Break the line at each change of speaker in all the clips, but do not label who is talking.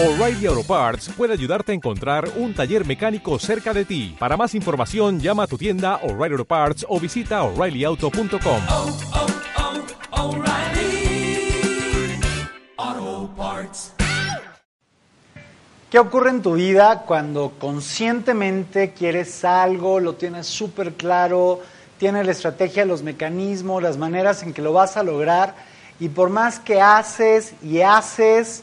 O'Reilly Auto Parts puede ayudarte a encontrar un taller mecánico cerca de ti. Para más información, llama a tu tienda O'Reilly Auto Parts o visita oreillyauto.com.
oh, oh, Parts.
¿Qué ocurre en tu vida cuando conscientemente quieres algo, lo tienes súper claro, tienes la estrategia, los mecanismos, las maneras en que lo vas a lograr y por más que haces y haces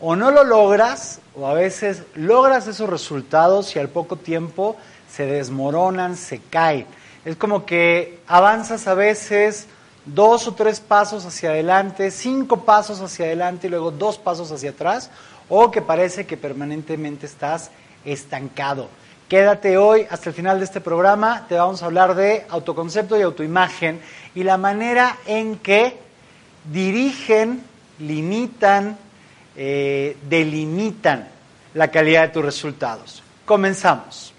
o no lo logras o a veces logras esos resultados y al poco tiempo se desmoronan, se caen? Es como que avanzas a veces dos o tres pasos hacia adelante, cinco pasos hacia adelante y luego dos pasos hacia atrás, o que parece que permanentemente estás estancado. Quédate hoy hasta el final de este programa, te vamos a hablar de autoconcepto y autoimagen y la manera en que dirigen, limitan, eh, delimitan la calidad de tus resultados. Comenzamos.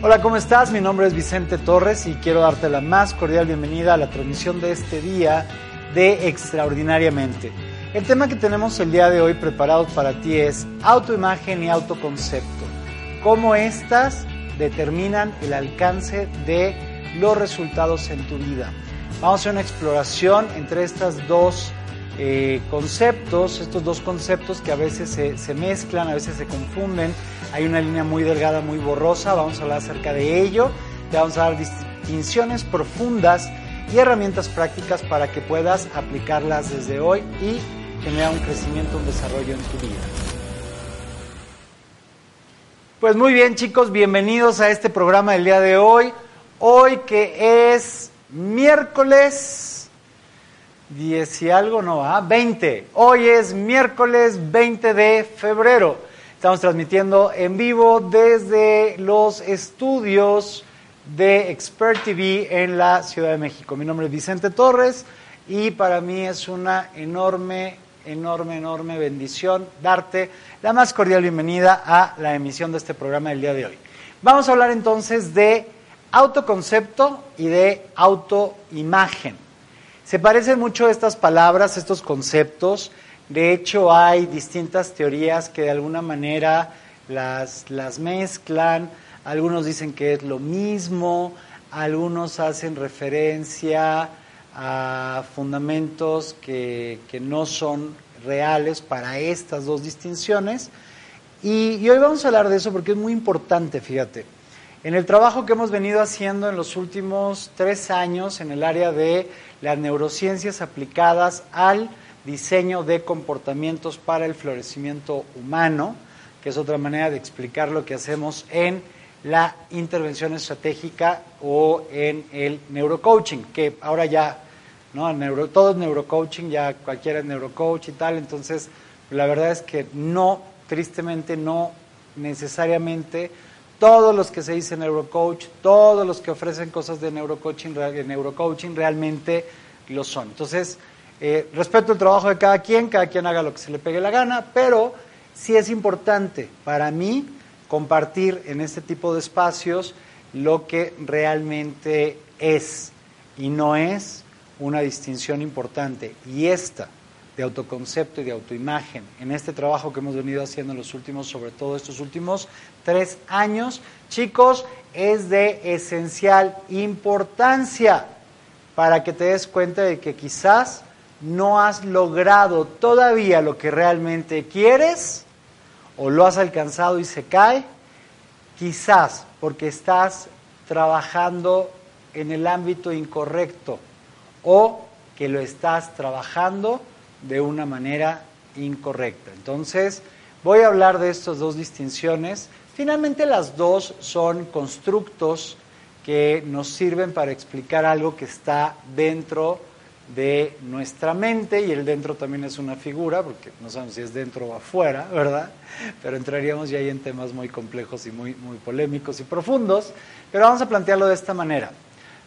Hola, ¿cómo estás? Mi nombre es Vicente Torres y quiero darte la más cordial bienvenida a la transmisión de este día de Extraordinariamente. El tema que tenemos el día de hoy preparado para ti es autoimagen y autoconcepto. Cómo estas determinan el alcance de los resultados en tu vida. Vamos a hacer una exploración entre estos dos eh, conceptos, estos dos conceptos que a veces se, se mezclan, a veces se confunden. Hay una línea muy delgada, muy borrosa. Vamos a hablar acerca de ello. Te vamos a dar distinciones profundas y herramientas prácticas para que puedas aplicarlas desde hoy y generar un crecimiento, un desarrollo en tu vida. Pues muy bien chicos, bienvenidos a este programa del día de hoy. Hoy que es miércoles 10 y algo, no, ¿ah? 20. Hoy es miércoles 20 de febrero. Estamos transmitiendo en vivo desde los estudios de Expert TV en la Ciudad de México. Mi nombre es Vicente Torres y para mí es una enorme, enorme, enorme bendición darte la más cordial bienvenida a la emisión de este programa del día de hoy. Vamos a hablar entonces de autoconcepto y de autoimagen. Se parecen mucho estas palabras, estos conceptos. De hecho, hay distintas teorías que de alguna manera las, las mezclan. Algunos dicen que es lo mismo, algunos hacen referencia a fundamentos que, que no son reales para estas dos distinciones. Y, y, hoy vamos a hablar de eso porque es muy importante, fíjate. En el trabajo que hemos venido haciendo en los últimos tres años en el área de las neurociencias aplicadas al diseño de comportamientos para el florecimiento humano, que es otra manera de explicar lo que hacemos en la intervención estratégica o en el neurocoaching, que ahora ya, ¿no? Neuro, todo es neurocoaching, ya cualquiera es neurocoach y tal, entonces la verdad es que no, tristemente no necesariamente todos los que se dicen neurocoach, todos los que ofrecen cosas de neurocoaching, de neurocoaching realmente lo son. Entonces, eh, respeto el trabajo de cada quien, cada quien haga lo que se le pegue la gana, pero sí es importante para mí compartir en este tipo de espacios lo que realmente es y no es una distinción importante. Y esta de autoconcepto y de autoimagen. En este trabajo que hemos venido haciendo en los últimos, sobre todo estos últimos tres años, chicos, es de esencial importancia para que te des cuenta de que quizás no has logrado todavía lo que realmente quieres o lo has alcanzado y se cae, quizás porque estás trabajando en el ámbito incorrecto o que lo estás trabajando de una manera incorrecta. Entonces, voy a hablar de estas dos distinciones. Finalmente, las dos son constructos que nos sirven para explicar algo que está dentro de nuestra mente y el dentro también es una figura, porque no sabemos si es dentro o afuera, ¿verdad? Pero entraríamos ya ahí en temas muy complejos y muy, muy polémicos y profundos, pero vamos a plantearlo de esta manera.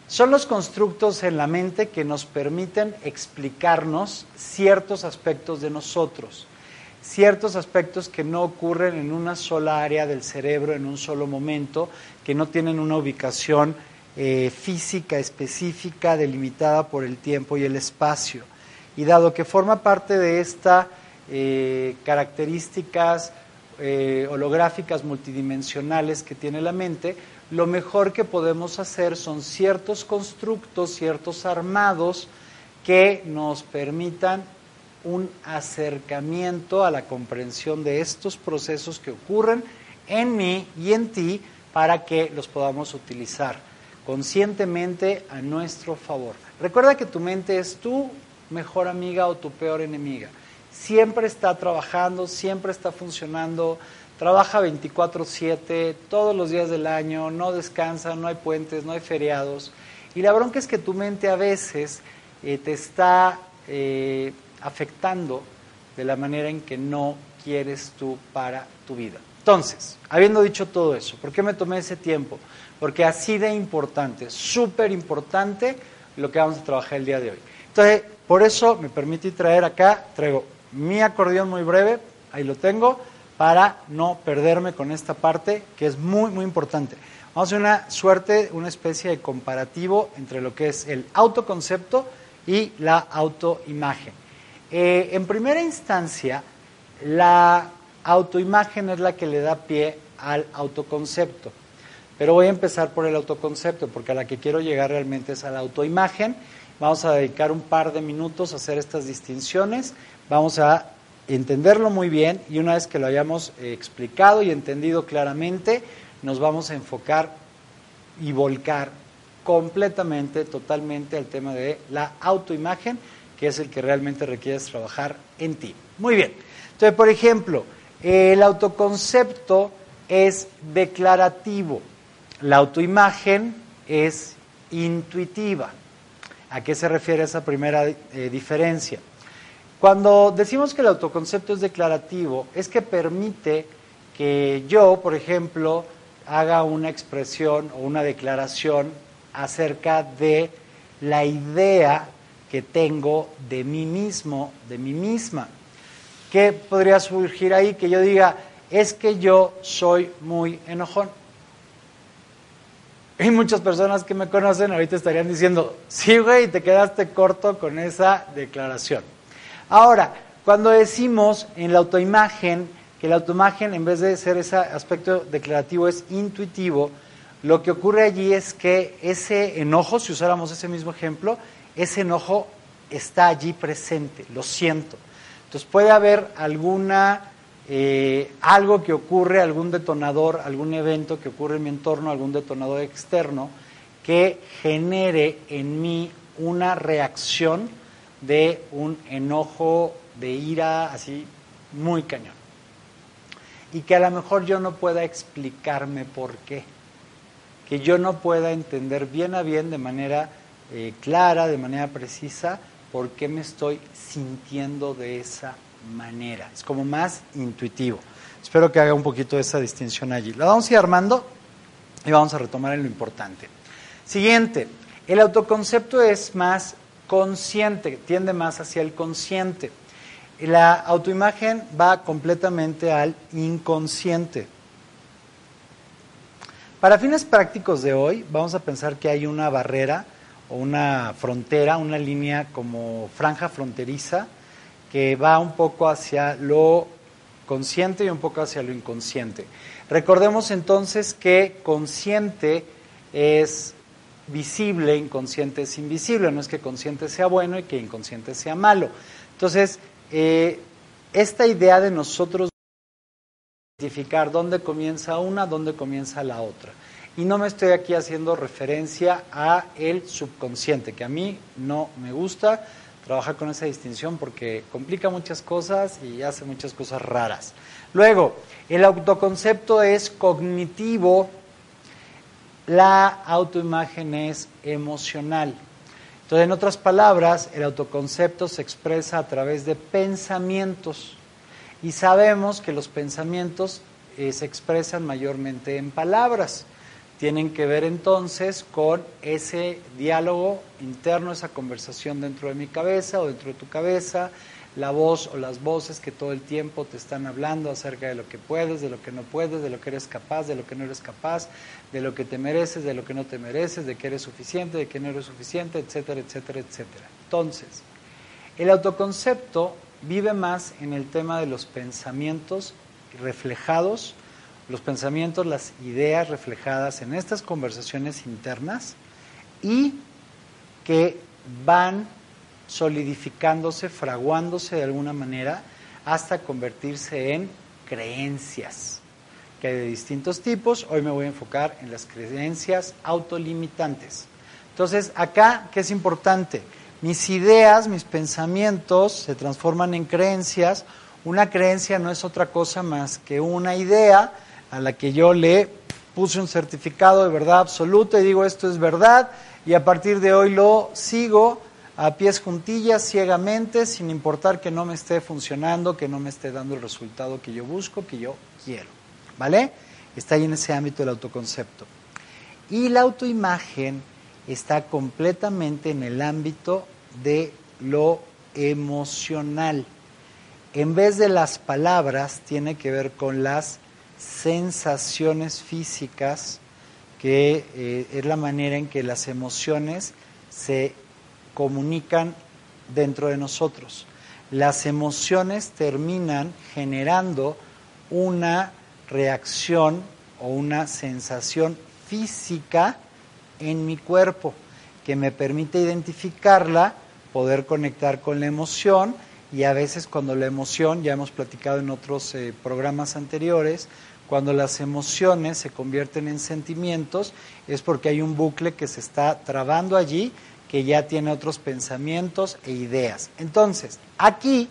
Son los constructos en la mente que nos permiten explicarnos ciertos aspectos de nosotros, ciertos aspectos que no ocurren en una sola área del cerebro en un solo momento, que no tienen una ubicación eh, física específica delimitada por el tiempo y el espacio. y dado que forma parte de estas eh, características eh, holográficas multidimensionales que tiene la mente, lo mejor que podemos hacer son ciertos constructos, ciertos armados que nos permitan un acercamiento a la comprensión de estos procesos que ocurren en mí y en ti para que los podamos utilizar conscientemente a nuestro favor. Recuerda que tu mente es tu mejor amiga o tu peor enemiga. Siempre está trabajando, siempre está funcionando, trabaja 24/7, todos los días del año, no descansa, no hay puentes, no hay feriados. Y la bronca es que tu mente a veces eh, te está eh, afectando de la manera en que no quieres tú para tu vida. Entonces, habiendo dicho todo eso, ¿por qué me tomé ese tiempo? Porque así de importante, súper importante lo que vamos a trabajar el día de hoy. Entonces, por eso me permití traer acá, traigo mi acordeón muy breve, ahí lo tengo, para no perderme con esta parte que es muy, muy importante. Vamos a hacer una suerte, una especie de comparativo entre lo que es el autoconcepto y la autoimagen. Eh, en primera instancia, la autoimagen es la que le da pie al autoconcepto. Pero voy a empezar por el autoconcepto, porque a la que quiero llegar realmente es a la autoimagen. Vamos a dedicar un par de minutos a hacer estas distinciones. Vamos a entenderlo muy bien y una vez que lo hayamos eh, explicado y entendido claramente, nos vamos a enfocar y volcar completamente, totalmente al tema de la autoimagen, que es el que realmente requieres trabajar en ti. Muy bien. Entonces, por ejemplo, el autoconcepto es declarativo, la autoimagen es intuitiva. ¿A qué se refiere esa primera eh, diferencia? Cuando decimos que el autoconcepto es declarativo, es que permite que yo, por ejemplo, haga una expresión o una declaración acerca de la idea que tengo de mí mismo, de mí misma. ¿Qué podría surgir ahí? Que yo diga, es que yo soy muy enojón. Hay muchas personas que me conocen ahorita estarían diciendo, sí, güey, te quedaste corto con esa declaración. Ahora, cuando decimos en la autoimagen que la autoimagen, en vez de ser ese aspecto declarativo, es intuitivo, lo que ocurre allí es que ese enojo, si usáramos ese mismo ejemplo, ese enojo está allí presente, lo siento. Entonces puede haber alguna, eh, algo que ocurre, algún detonador, algún evento que ocurre en mi entorno, algún detonador externo, que genere en mí una reacción de un enojo, de ira, así muy cañón. Y que a lo mejor yo no pueda explicarme por qué que yo no pueda entender bien a bien, de manera eh, clara, de manera precisa, por qué me estoy sintiendo de esa manera. Es como más intuitivo. Espero que haga un poquito esa distinción allí. La vamos a ir armando y vamos a retomar en lo importante. Siguiente, el autoconcepto es más consciente, tiende más hacia el consciente. La autoimagen va completamente al inconsciente. Para fines prácticos de hoy, vamos a pensar que hay una barrera o una frontera, una línea como franja fronteriza que va un poco hacia lo consciente y un poco hacia lo inconsciente. Recordemos entonces que consciente es visible, inconsciente es invisible, no es que consciente sea bueno y que inconsciente sea malo. Entonces, eh, esta idea de nosotros identificar dónde comienza una, dónde comienza la otra. Y no me estoy aquí haciendo referencia a el subconsciente, que a mí no me gusta trabajar con esa distinción porque complica muchas cosas y hace muchas cosas raras. Luego, el autoconcepto es cognitivo, la autoimagen es emocional. Entonces, en otras palabras, el autoconcepto se expresa a través de pensamientos. Y sabemos que los pensamientos eh, se expresan mayormente en palabras. Tienen que ver entonces con ese diálogo interno, esa conversación dentro de mi cabeza o dentro de tu cabeza, la voz o las voces que todo el tiempo te están hablando acerca de lo que puedes, de lo que no puedes, de lo que eres capaz, de lo que no eres capaz, de lo que te mereces, de lo que no te mereces, de que eres suficiente, de que no eres suficiente, etcétera, etcétera, etcétera. Entonces, El autoconcepto vive más en el tema de los pensamientos reflejados, los pensamientos, las ideas reflejadas en estas conversaciones internas y que van solidificándose, fraguándose de alguna manera hasta convertirse en creencias, que hay de distintos tipos. Hoy me voy a enfocar en las creencias autolimitantes. Entonces, acá, ¿qué es importante? Mis ideas, mis pensamientos se transforman en creencias. Una creencia no es otra cosa más que una idea a la que yo le puse un certificado de verdad absoluta y digo esto es verdad y a partir de hoy lo sigo a pies juntillas, ciegamente, sin importar que no me esté funcionando, que no me esté dando el resultado que yo busco, que yo quiero. ¿Vale? Está ahí en ese ámbito del autoconcepto. Y la autoimagen está completamente en el ámbito de lo emocional. En vez de las palabras, tiene que ver con las sensaciones físicas, que eh, es la manera en que las emociones se comunican dentro de nosotros. Las emociones terminan generando una reacción o una sensación física en mi cuerpo que me permite identificarla, poder conectar con la emoción y a veces cuando la emoción, ya hemos platicado en otros eh, programas anteriores, cuando las emociones se convierten en sentimientos es porque hay un bucle que se está trabando allí que ya tiene otros pensamientos e ideas. Entonces, aquí,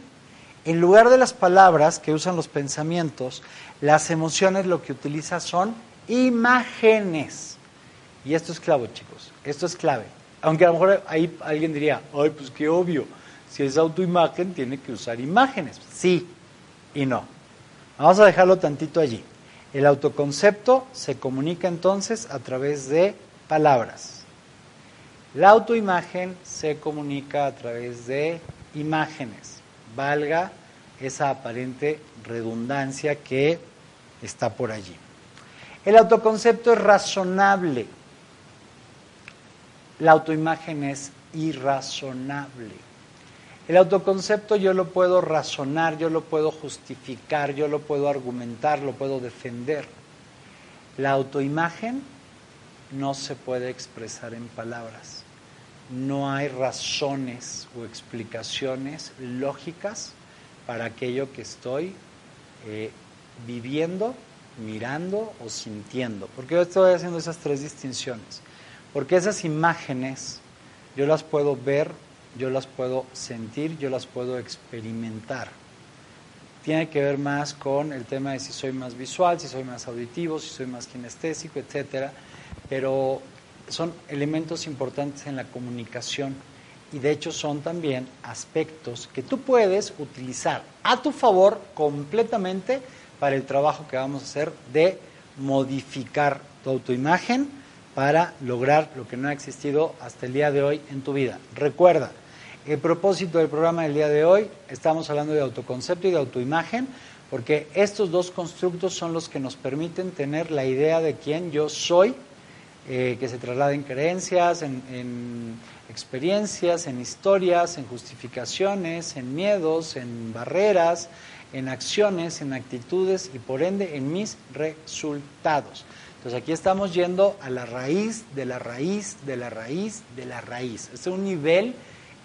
en lugar de las palabras que usan los pensamientos, las emociones lo que utiliza son imágenes. Y esto es clave, chicos, esto es clave. Aunque a lo mejor ahí alguien diría, ay, pues qué obvio, si es autoimagen tiene que usar imágenes. Sí y no. Vamos a dejarlo tantito allí. El autoconcepto se comunica entonces a través de palabras. La autoimagen se comunica a través de imágenes, valga esa aparente redundancia que está por allí. El autoconcepto es razonable, la autoimagen es irrazonable. El autoconcepto yo lo puedo razonar, yo lo puedo justificar, yo lo puedo argumentar, lo puedo defender. La autoimagen no se puede expresar en palabras no hay razones o explicaciones lógicas para aquello que estoy eh, viviendo, mirando o sintiendo. ¿Por qué yo estoy haciendo esas tres distinciones? Porque esas imágenes yo las puedo ver, yo las puedo sentir, yo las puedo experimentar. Tiene que ver más con el tema de si soy más visual, si soy más auditivo, si soy más kinestésico, etcétera. Pero son elementos importantes en la comunicación y de hecho son también aspectos que tú puedes utilizar a tu favor completamente para el trabajo que vamos a hacer de modificar tu autoimagen para lograr lo que no ha existido hasta el día de hoy en tu vida. Recuerda, el propósito del programa del día de hoy, estamos hablando de autoconcepto y de autoimagen, porque estos dos constructos son los que nos permiten tener la idea de quién yo soy eh, que se trasladen creencias, en, experiencias, en historias, en justificaciones, en miedos, en barreras, en acciones, en actitudes y por ende en mis resultados. Entonces aquí estamos yendo a la raíz de la raíz de la raíz de la raíz. Este es un nivel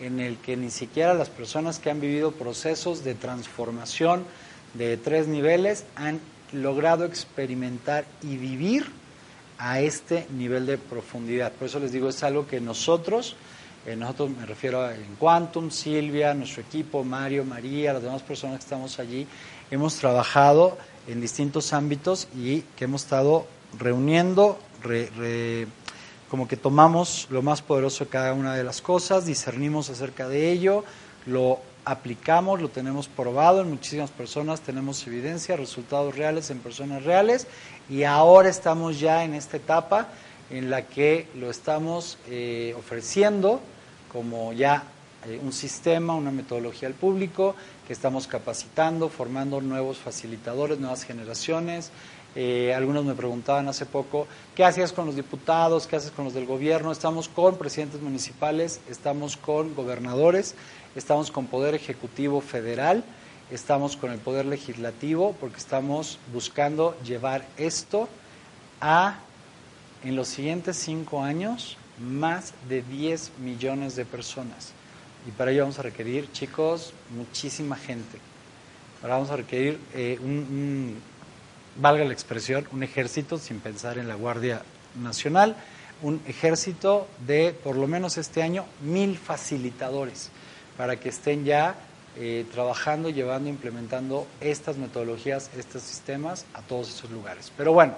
en el que ni siquiera las personas que han vivido procesos de transformación de tres niveles han logrado experimentar y vivir a este nivel de profundidad. Por eso les digo, es algo que nosotros, eh, nosotros me refiero a en Quantum, Silvia, nuestro equipo, Mario, María, las demás personas que estamos allí, hemos trabajado en distintos ámbitos y que hemos estado reuniendo, como que tomamos lo más poderoso de cada una de las cosas, discernimos acerca de ello, lo aplicamos, lo tenemos probado en muchísimas personas, tenemos evidencia, resultados reales en personas reales y ahora estamos ya en esta etapa en la que lo estamos eh, ofreciendo como ya eh, un sistema, una metodología al público que estamos capacitando, formando nuevos facilitadores, nuevas generaciones. Eh, algunos me preguntaban hace poco, ¿qué hacías con los diputados? ¿Qué haces con los del gobierno? Estamos con presidentes municipales, estamos con gobernadores, estamos con Poder Ejecutivo Federal, estamos con el Poder Legislativo, porque estamos buscando llevar esto a, en los siguientes cinco años, más de 10 millones de personas. Y para ello vamos a requerir, chicos, muchísima gente. Ahora vamos a requerir eh, un, un, valga la expresión, un ejército, sin pensar en la Guardia Nacional, un ejército de, por lo menos este año, mil facilitadores para que estén ya eh, trabajando, llevando, implementando estas metodologías, estos sistemas a todos esos lugares. Pero bueno,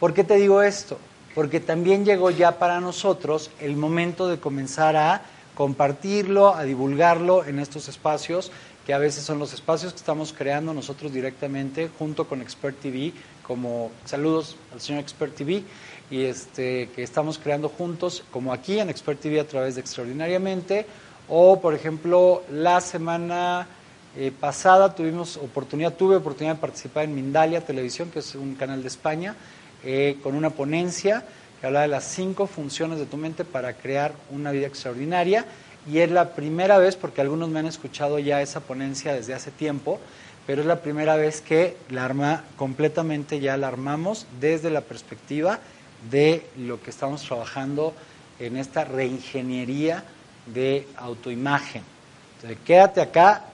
¿por qué te digo esto? Porque también llegó ya para nosotros el momento de comenzar a compartirlo, a divulgarlo en estos espacios, que a veces son los espacios que estamos creando nosotros directamente junto con Expert TV, como saludos al señor Expert TV, y este, que estamos creando juntos, como aquí en Expert TV a través de Extraordinariamente, o por ejemplo, la semana eh, pasada tuvimos oportunidad, tuve oportunidad de participar en Mindalia Televisión, que es un canal de España, eh, con una ponencia que habla de las cinco funciones de tu mente para crear una vida extraordinaria. Y es la primera vez, porque algunos me han escuchado ya esa ponencia desde hace tiempo, pero es la primera vez que la arma completamente ya la armamos desde la perspectiva de lo que estamos trabajando en esta reingeniería de autoimagen. Entonces, quédate acá,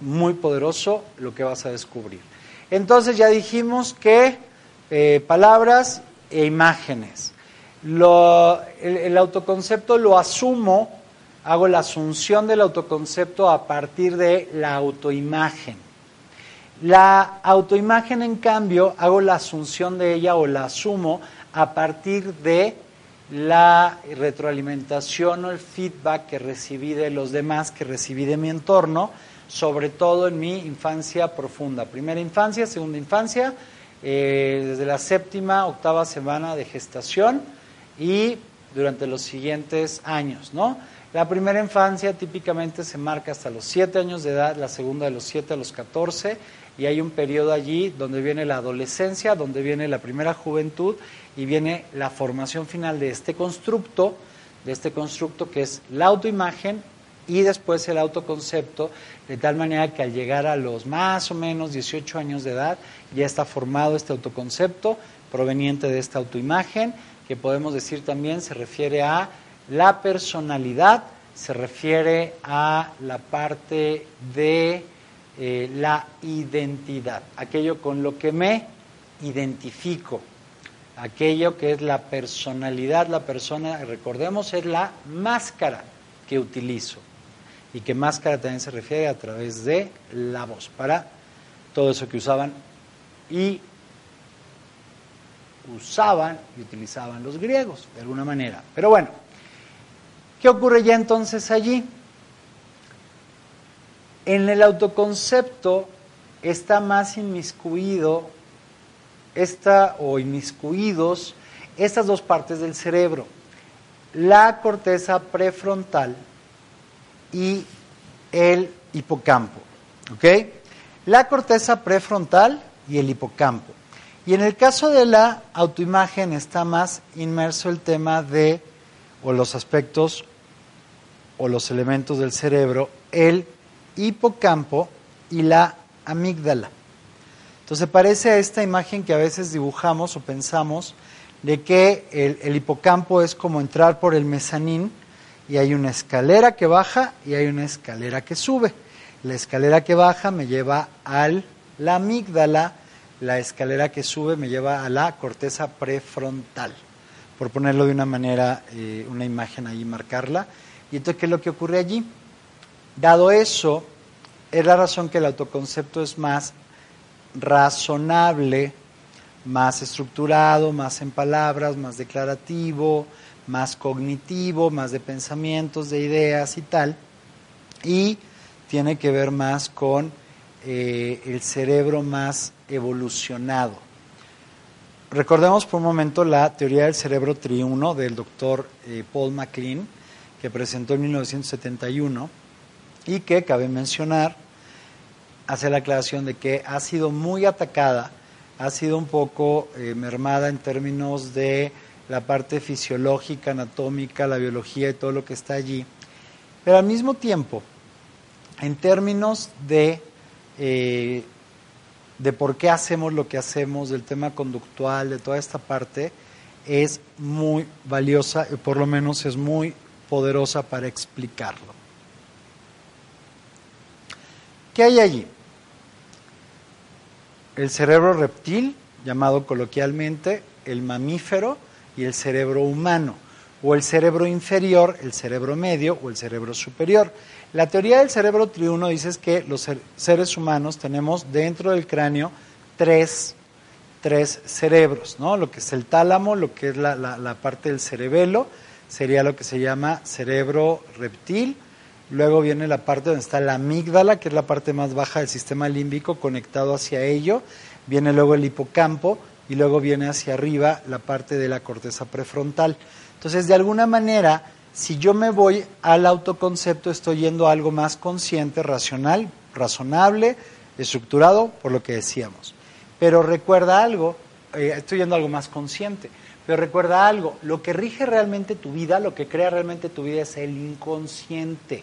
muy poderoso lo que vas a descubrir. Entonces ya dijimos que eh, palabras e imágenes. Lo, el, el autoconcepto lo asumo, hago la asunción del autoconcepto a partir de la autoimagen. La autoimagen, en cambio, hago la asunción de ella o la asumo a partir de la retroalimentación o el feedback que recibí de los demás, que recibí de mi entorno, sobre todo en mi infancia profunda. Primera infancia, segunda infancia, eh, desde la séptima, octava semana de gestación y durante los siguientes años, ¿no? La primera infancia típicamente se marca hasta los siete años de edad, la segunda de los siete a los catorce, y hay un periodo allí donde viene la adolescencia, donde viene la primera juventud y viene la formación final de este constructo, de este constructo que es la autoimagen y después el autoconcepto, de tal manera que al llegar a los más o menos 18 años de edad ya está formado este autoconcepto proveniente de esta autoimagen, que podemos decir también se refiere a la personalidad, se refiere a la parte de eh, la identidad, aquello con lo que me identifico, aquello que es la personalidad, la persona, recordemos, es la máscara que utilizo y que máscara también se refiere a través de la voz, para todo eso que usaban y usaban y utilizaban los griegos, de alguna manera. Pero bueno, ¿qué ocurre ya entonces allí? En el autoconcepto está más inmiscuido esta, o inmiscuidos estas dos partes del cerebro, la corteza prefrontal y el hipocampo. ¿Ok? La corteza prefrontal y el hipocampo. Y en el caso de la autoimagen está más inmerso el tema de, o los aspectos o los elementos del cerebro, el hipocampo y la amígdala. Entonces parece a esta imagen que a veces dibujamos o pensamos de que el, hipocampo es como entrar por el mezanín y hay una escalera que baja y hay una escalera que sube. La escalera que baja me lleva a la amígdala, la escalera que sube me lleva a la corteza prefrontal, por ponerlo de una manera, eh, una imagen ahí, marcarla. Y entonces, ¿qué es lo que ocurre allí? Dado eso, es la razón que el autoconcepto es más razonable, más estructurado, más en palabras, más declarativo, más cognitivo, más de pensamientos, de ideas y tal, y tiene que ver más con eh, el cerebro más evolucionado. Recordemos por un momento la teoría del cerebro triuno del doctor eh, Paul MacLean, que presentó en 1971 y que, cabe mencionar, hacer la aclaración de que ha sido muy atacada, ha sido un poco eh, mermada en términos de la parte fisiológica, anatómica, la biología y todo lo que está allí. Pero al mismo tiempo, en términos de, eh, de por qué hacemos lo que hacemos, del tema conductual, de toda esta parte, es muy valiosa y por lo menos es muy poderosa para explicarlo. ¿Qué hay allí? El cerebro reptil, llamado coloquialmente el mamífero, y el cerebro humano, o el cerebro inferior, el cerebro medio o el cerebro superior. La teoría del cerebro triuno dice que los seres humanos tenemos dentro del cráneo tres, tres cerebros, ¿no? Lo que es el tálamo, lo que es la, la parte del cerebelo, sería lo que se llama cerebro reptil. Luego viene la parte donde está la amígdala, que es la parte más baja del sistema límbico conectado hacia ello. Viene luego el hipocampo y luego viene hacia arriba la parte de la corteza prefrontal. Entonces, de alguna manera, si yo me voy al autoconcepto, estoy yendo a algo más consciente, racional, razonable, estructurado, por lo que decíamos. Pero recuerda algo, eh, estoy yendo a algo más consciente, pero recuerda algo, lo que rige realmente tu vida, lo que crea realmente tu vida es el inconsciente.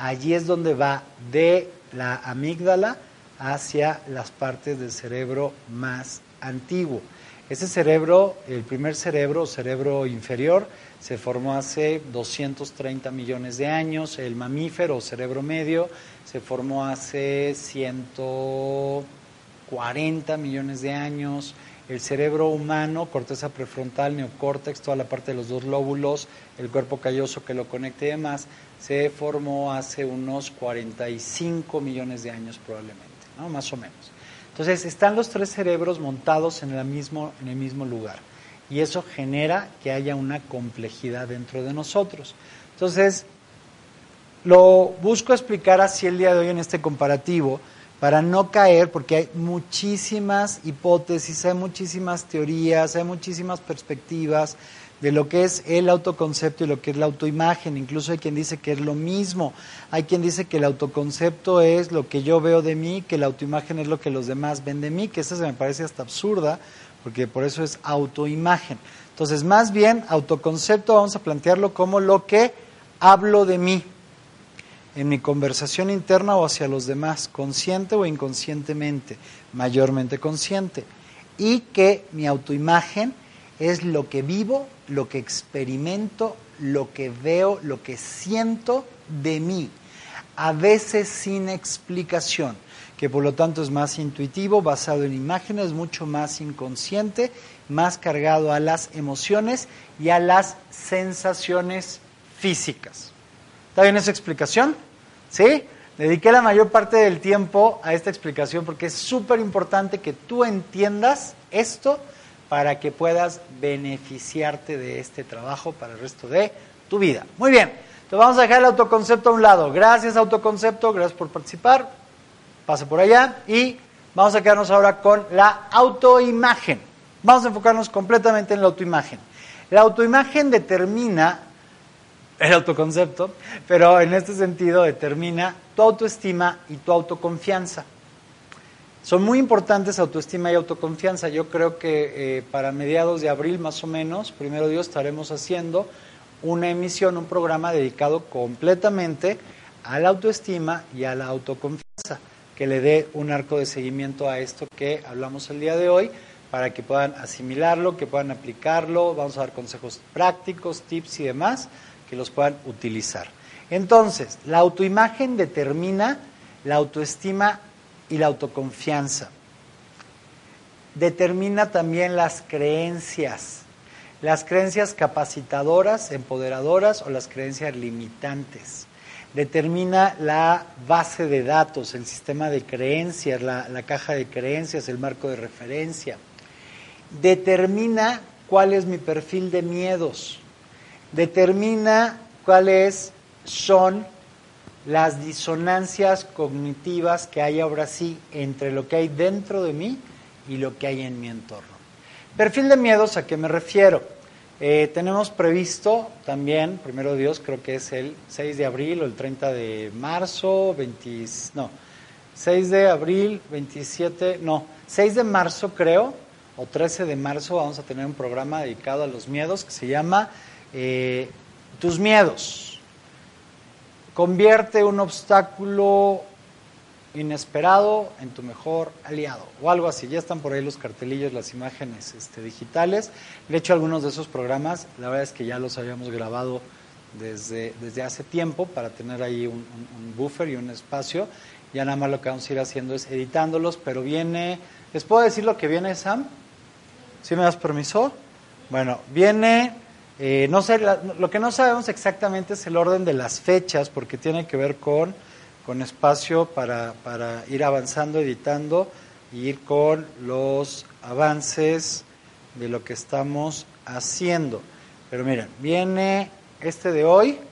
Allí es donde va de la amígdala hacia las partes del cerebro más antiguo. Ese cerebro, el primer cerebro, cerebro inferior, se formó hace 230 millones de años. El mamífero cerebro medio se formó hace 140 millones de años. El cerebro humano, corteza prefrontal, neocórtex, toda la parte de los dos lóbulos, el cuerpo calloso que lo conecta y demás, se formó hace unos 45 millones de años probablemente, ¿no? más o menos. Entonces están los tres cerebros montados en el mismo, en el mismo lugar y eso genera que haya una complejidad dentro de nosotros. Entonces, lo busco explicar así el día de hoy en este comparativo para no caer, porque hay muchísimas hipótesis, hay muchísimas teorías, hay muchísimas perspectivas, de lo que es el autoconcepto y lo que es la autoimagen. Incluso hay quien dice que es lo mismo. Hay quien dice que el autoconcepto es lo que yo veo de mí, que la autoimagen es lo que los demás ven de mí, que esa se me parece hasta absurda, porque por eso es autoimagen. Entonces, más bien, autoconcepto vamos a plantearlo como lo que hablo de mí en mi conversación interna o hacia los demás, consciente o inconscientemente, mayormente consciente. Y que mi autoimagen es lo que vivo, lo que experimento, lo que veo, lo que siento de mí, a veces sin explicación, que por lo tanto es más intuitivo, basado en imágenes, mucho más inconsciente, más cargado a las emociones y a las sensaciones físicas. ¿Está bien esa explicación? ¿Sí? Dediqué la mayor parte del tiempo a esta explicación porque es súper importante que tú entiendas esto para que puedas beneficiarte de este trabajo para el resto de tu vida. Muy bien, entonces vamos a dejar el autoconcepto a un lado. Gracias autoconcepto, gracias por participar. Pase por allá y vamos a quedarnos ahora con la autoimagen. Vamos a enfocarnos completamente en la autoimagen. La autoimagen determina el autoconcepto, pero en este sentido determina tu autoestima y tu autoconfianza. Son muy importantes autoestima y autoconfianza. Yo creo que eh, para mediados de abril más o menos, primero Dios, estaremos haciendo una emisión, un programa dedicado completamente a la autoestima y a la autoconfianza, que le dé un arco de seguimiento a esto que hablamos el día de hoy, para que puedan asimilarlo, que puedan aplicarlo, vamos a dar consejos prácticos, tips y demás, que los puedan utilizar. Entonces, la autoimagen determina la autoestima y la autoconfianza. Determina también las creencias, las creencias capacitadoras, empoderadoras o las creencias limitantes. Determina la base de datos, el sistema de creencias, la, la caja de creencias, el marco de referencia. Determina cuál es mi perfil de miedos. Determina cuáles son las disonancias cognitivas que hay ahora sí entre lo que hay dentro de mí y lo que hay en mi entorno. Perfil de miedos, ¿a qué me refiero? Eh, tenemos previsto también, primero Dios, creo que es el 6 de abril o el 30 de marzo, 20, no, 6 de abril, 27, no, 6 de marzo creo, o 13 de marzo vamos a tener un programa dedicado a los miedos que se llama eh, Tus miedos. Convierte un obstáculo inesperado en tu mejor aliado o algo así. Ya están por ahí los cartelillos, las imágenes este, digitales. De hecho, algunos de esos programas, la verdad es que ya los habíamos grabado desde, desde hace tiempo para tener ahí un, buffer y un espacio. Ya nada más lo que vamos a ir haciendo es editándolos, pero viene... ¿Les puedo decir lo que viene, Sam? ¿Sí me das permiso? Bueno, viene, eh, no sé, la- lo que no sabemos exactamente es el orden de las fechas, porque tiene que ver con, con espacio para, para ir avanzando, editando, y ir con los avances de lo que estamos haciendo. Pero miren, viene este de hoy,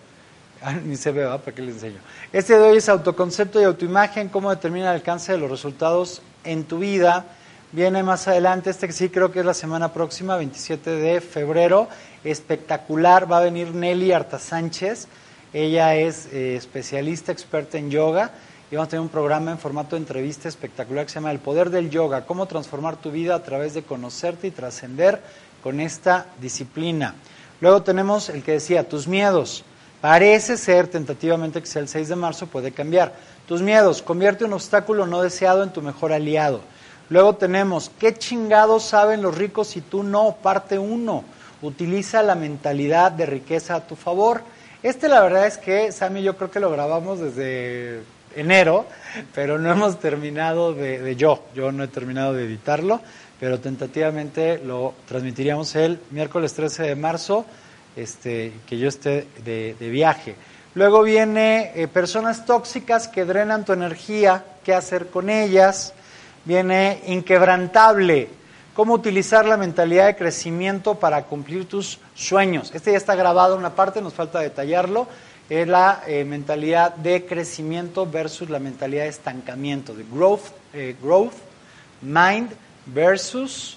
Ah, ni se ve. ¿para qué les enseño? Este de hoy es autoconcepto y autoimagen, cómo determina el alcance de los resultados en tu vida. Viene más adelante, este que sí creo que es la semana próxima, 27 de febrero, espectacular, va a venir Nelly Arta Sánchez, ella es eh, especialista, experta en yoga, y vamos a tener un programa en formato de entrevista espectacular que se llama El Poder del Yoga, cómo transformar tu vida a través de conocerte y trascender con esta disciplina. Luego tenemos el que decía, tus miedos. Parece ser tentativamente que sea el 6 de marzo, puede cambiar. Tus miedos, convierte un obstáculo no deseado en tu mejor aliado. Luego tenemos, ¿qué chingados saben los ricos y tú no? Parte 1, utiliza la mentalidad de riqueza a tu favor. Este la verdad es que, Sammy, yo creo que lo grabamos desde enero, pero no hemos terminado de, yo, yo no he terminado de editarlo, pero tentativamente lo transmitiríamos el miércoles 13 de marzo este, que yo esté de, de viaje. Luego viene eh, personas tóxicas que drenan tu energía, qué hacer con ellas. Viene inquebrantable, cómo utilizar la mentalidad de crecimiento para cumplir tus sueños. Este ya está grabado una parte, nos falta detallarlo. Es la eh, mentalidad de crecimiento versus la mentalidad de estancamiento, de growth, eh, growth mind versus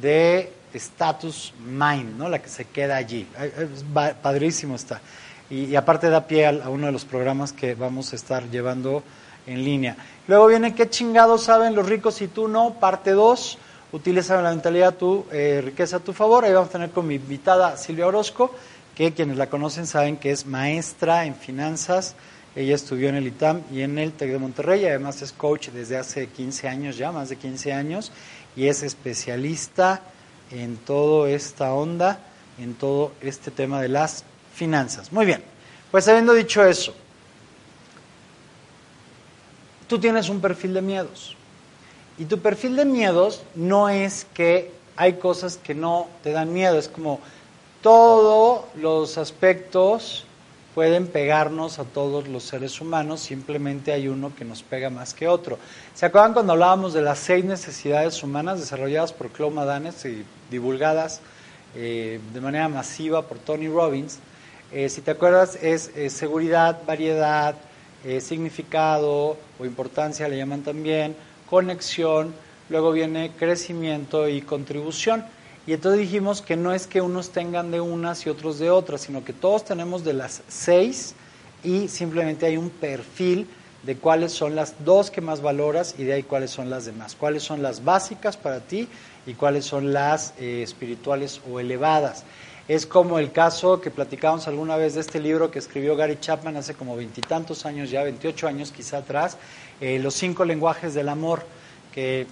de status mind, ¿no? la que se queda allí. Es padrísimo está. Y, aparte da pie a, uno de los programas que vamos a estar llevando en línea. Luego viene qué chingados saben los ricos y tú no, parte 2. Utiliza la mentalidad tu eh, riqueza a tu favor. Ahí vamos a tener con mi invitada Silvia Orozco, que quienes la conocen saben que es maestra en finanzas. Ella estudió en el ITAM y en el TEC de Monterrey, además es coach desde hace 15 años ya, más de 15 años, y es especialista en toda esta onda, en todo este tema de las finanzas. Muy bien, pues habiendo dicho eso, tú tienes un perfil de miedos. Y tu perfil de miedos no es que hay cosas que no te dan miedo, es como todos los aspectos pueden pegarnos a todos los seres humanos, simplemente hay uno que nos pega más que otro. ¿Se acuerdan cuando hablábamos de las seis necesidades humanas desarrolladas por Claude Madanes y divulgadas eh, de manera masiva por Tony Robbins? Eh, si te acuerdas, es eh, seguridad, variedad, eh, significado o importancia, le llaman también, conexión, luego viene crecimiento y contribución. Y entonces dijimos que no es que unos tengan de unas y otros de otras, sino que todos tenemos de las seis y simplemente hay un perfil de cuáles son las dos que más valoras y de ahí cuáles son las demás, cuáles son las básicas para ti y cuáles son las eh, espirituales o elevadas. Es como el caso que platicábamos alguna vez de este libro que escribió Gary Chapman hace como veintitantos años ya, 28 años quizá atrás, eh, Los cinco lenguajes del amor, que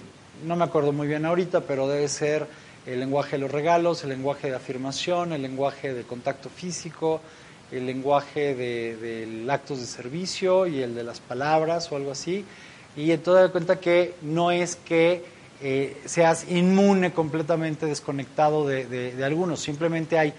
no me acuerdo muy bien ahorita, pero debe ser el lenguaje de los regalos, el lenguaje de afirmación, el lenguaje de contacto físico, el lenguaje de, del actos de servicio y el de las palabras o algo así. Y entonces da cuenta que no es que eh, seas inmune completamente desconectado de, de, algunos, simplemente hay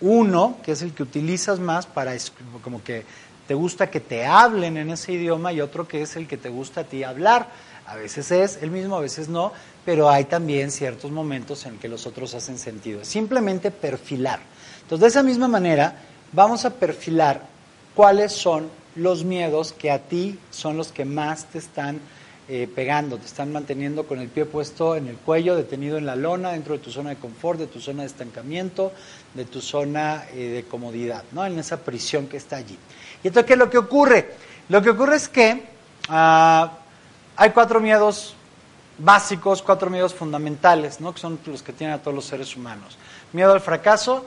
uno que es el que utilizas más para como que te gusta que te hablen en ese idioma y otro que es el que te gusta a ti hablar. A veces es el mismo, a veces no, pero hay también ciertos momentos en que los otros hacen sentido. Simplemente perfilar. Entonces, de esa misma manera, vamos a perfilar cuáles son los miedos que a ti son los que más te están eh, pegando, te están manteniendo con el pie puesto en el cuello, detenido en la lona, dentro de tu zona de confort, de tu zona de estancamiento, de tu zona eh, de comodidad, ¿no? En esa prisión que está allí. Y entonces, ¿qué es lo que ocurre? Lo que ocurre es que ah, hay cuatro miedos básicos, cuatro miedos fundamentales, ¿no? que son los que tienen a todos los seres humanos. Miedo al fracaso,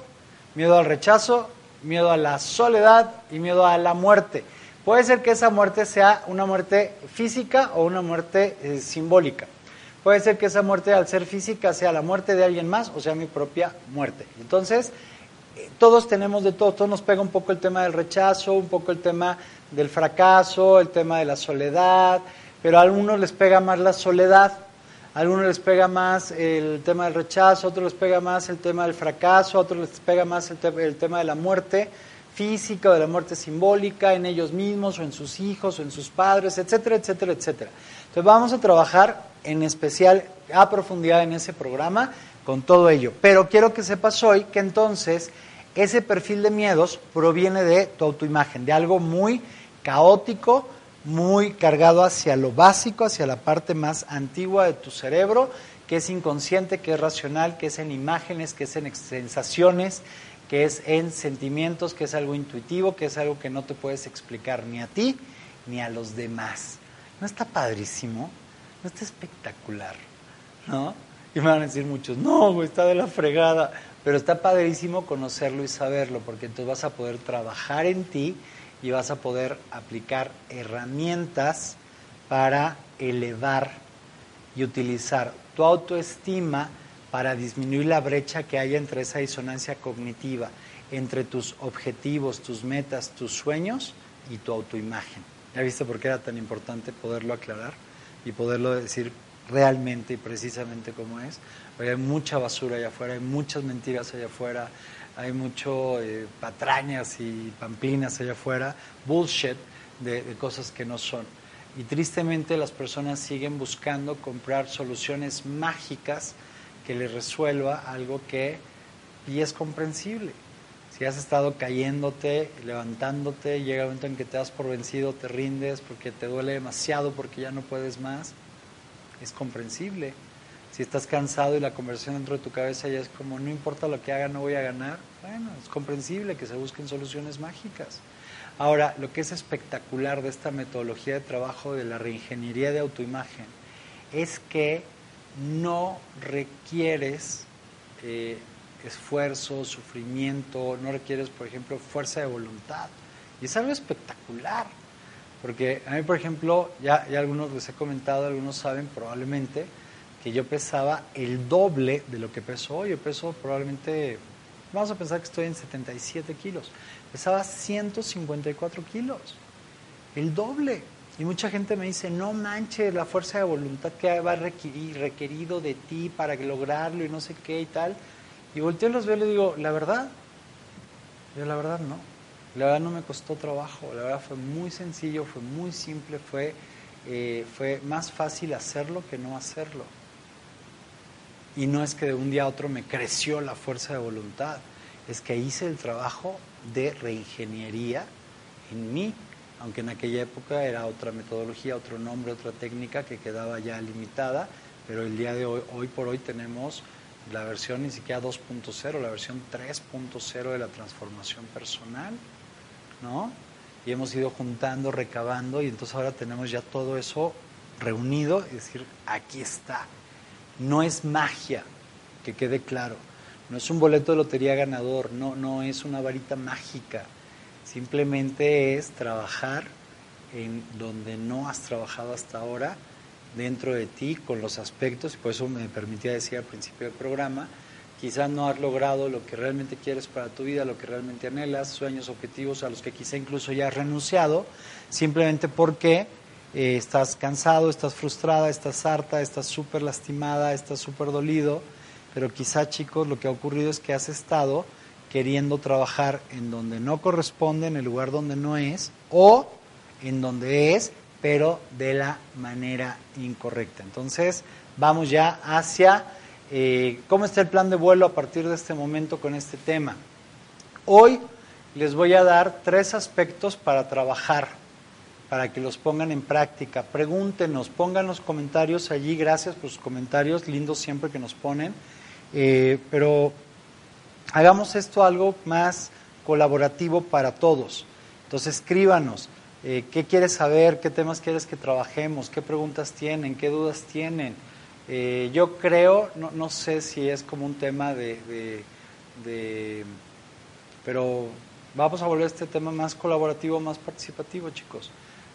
miedo al rechazo, miedo a la soledad y miedo a la muerte. Puede ser que esa muerte sea una muerte física o una muerte eh, simbólica. Puede ser que esa muerte al ser física sea la muerte de alguien más o sea mi propia muerte. Entonces, todos tenemos de todo, todos nos pega un poco el tema del rechazo, un poco el tema del fracaso, el tema de la soledad, pero a algunos les pega más la soledad, a algunos les pega más el tema del rechazo, a otros les pega más el tema del fracaso, a otros les pega más el, te- el tema de la muerte física o de la muerte simbólica en ellos mismos o en sus hijos o en sus padres, etcétera, etcétera, etcétera. Entonces vamos a trabajar en especial a profundidad en ese programa con todo ello. Pero quiero que sepas hoy que entonces ese perfil de miedos proviene de tu autoimagen, de algo muy caótico, muy cargado hacia lo básico, hacia la parte más antigua de tu cerebro, que es inconsciente, que es racional, que es en imágenes, que es en sensaciones, que es en sentimientos, que es algo intuitivo, que es algo que no te puedes explicar ni a ti ni a los demás. ¿No está padrísimo? ¿No está espectacular? ¿No? Y me van a decir muchos, no, está de la fregada. Pero está padrísimo conocerlo y saberlo, porque entonces vas a poder trabajar en ti y vas a poder aplicar herramientas para elevar y utilizar tu autoestima para disminuir la brecha que hay entre esa disonancia cognitiva, entre tus objetivos, tus metas, tus sueños y tu autoimagen. ¿Ya viste por qué era tan importante poderlo aclarar y poderlo decir realmente y precisamente como es? Porque hay mucha basura allá afuera, hay muchas mentiras allá afuera, hay mucho eh, patrañas y pamplinas allá afuera, bullshit de, de cosas que no son. Y tristemente las personas siguen buscando comprar soluciones mágicas que les resuelva algo que y es comprensible. Si has estado cayéndote, levantándote, llega el momento en que te das por vencido, te rindes porque te duele demasiado, porque ya no puedes más, es comprensible. Si estás cansado y la conversación dentro de tu cabeza ya es como, no importa lo que haga, no voy a ganar, bueno, es comprensible que se busquen soluciones mágicas. Ahora, lo que es espectacular de esta metodología de trabajo de la reingeniería de autoimagen es que no requieres eh, esfuerzo, sufrimiento, no requieres, por ejemplo, fuerza de voluntad. Y es algo espectacular. Porque a mí, por ejemplo, ya, ya algunos les he comentado, algunos saben probablemente que yo pesaba el doble de lo que peso hoy. Yo peso probablemente, vamos a pensar que estoy en 77 kilos. Pesaba 154 kilos, el doble. Y mucha gente me dice, no manches la fuerza de voluntad que va requerido de ti para lograrlo y no sé qué y tal. Y volteo y los veo y le digo, la verdad, yo la verdad no. La verdad no me costó trabajo, la verdad fue muy sencillo, fue muy simple, fue, eh, fue más fácil hacerlo que no hacerlo. Y no es que de un día a otro me creció la fuerza de voluntad, es que hice el trabajo de reingeniería en mí, aunque en aquella época era otra metodología, otro nombre, otra técnica que quedaba ya limitada, pero el día de hoy, hoy por hoy tenemos la versión ni siquiera 2.0, la versión 3.0 de la transformación personal, ¿no? Y hemos ido juntando, recabando, y entonces ahora tenemos ya todo eso reunido, es decir, aquí está. No es magia, que quede claro. No es un boleto de lotería ganador, no, no es una varita mágica. Simplemente es trabajar en donde no has trabajado hasta ahora, dentro de ti, con los aspectos, y por eso me permitía decir al principio del programa, quizás no has logrado lo que realmente quieres para tu vida, lo que realmente anhelas, sueños, objetivos a los que quizá incluso ya has renunciado, simplemente porque eh, estás cansado, estás frustrada, estás harta, estás súper lastimada, estás súper dolido, pero quizá chicos lo que ha ocurrido es que has estado queriendo trabajar en donde no corresponde, en el lugar donde no es, o en donde es, pero de la manera incorrecta. Entonces, vamos ya hacia eh, cómo está el plan de vuelo a partir de este momento con este tema. Hoy les voy a dar tres aspectos para trabajar, para que los pongan en práctica. Pregúntenos, pongan los comentarios allí, gracias por sus comentarios, lindos siempre que nos ponen, eh, pero hagamos esto algo más colaborativo para todos. Entonces escríbanos, eh, qué quieres saber, qué temas quieres que trabajemos, qué preguntas tienen, qué dudas tienen. Eh, yo creo, no, no, sé si es como un tema de, de, de, pero vamos a volver a este tema más colaborativo, más participativo, chicos.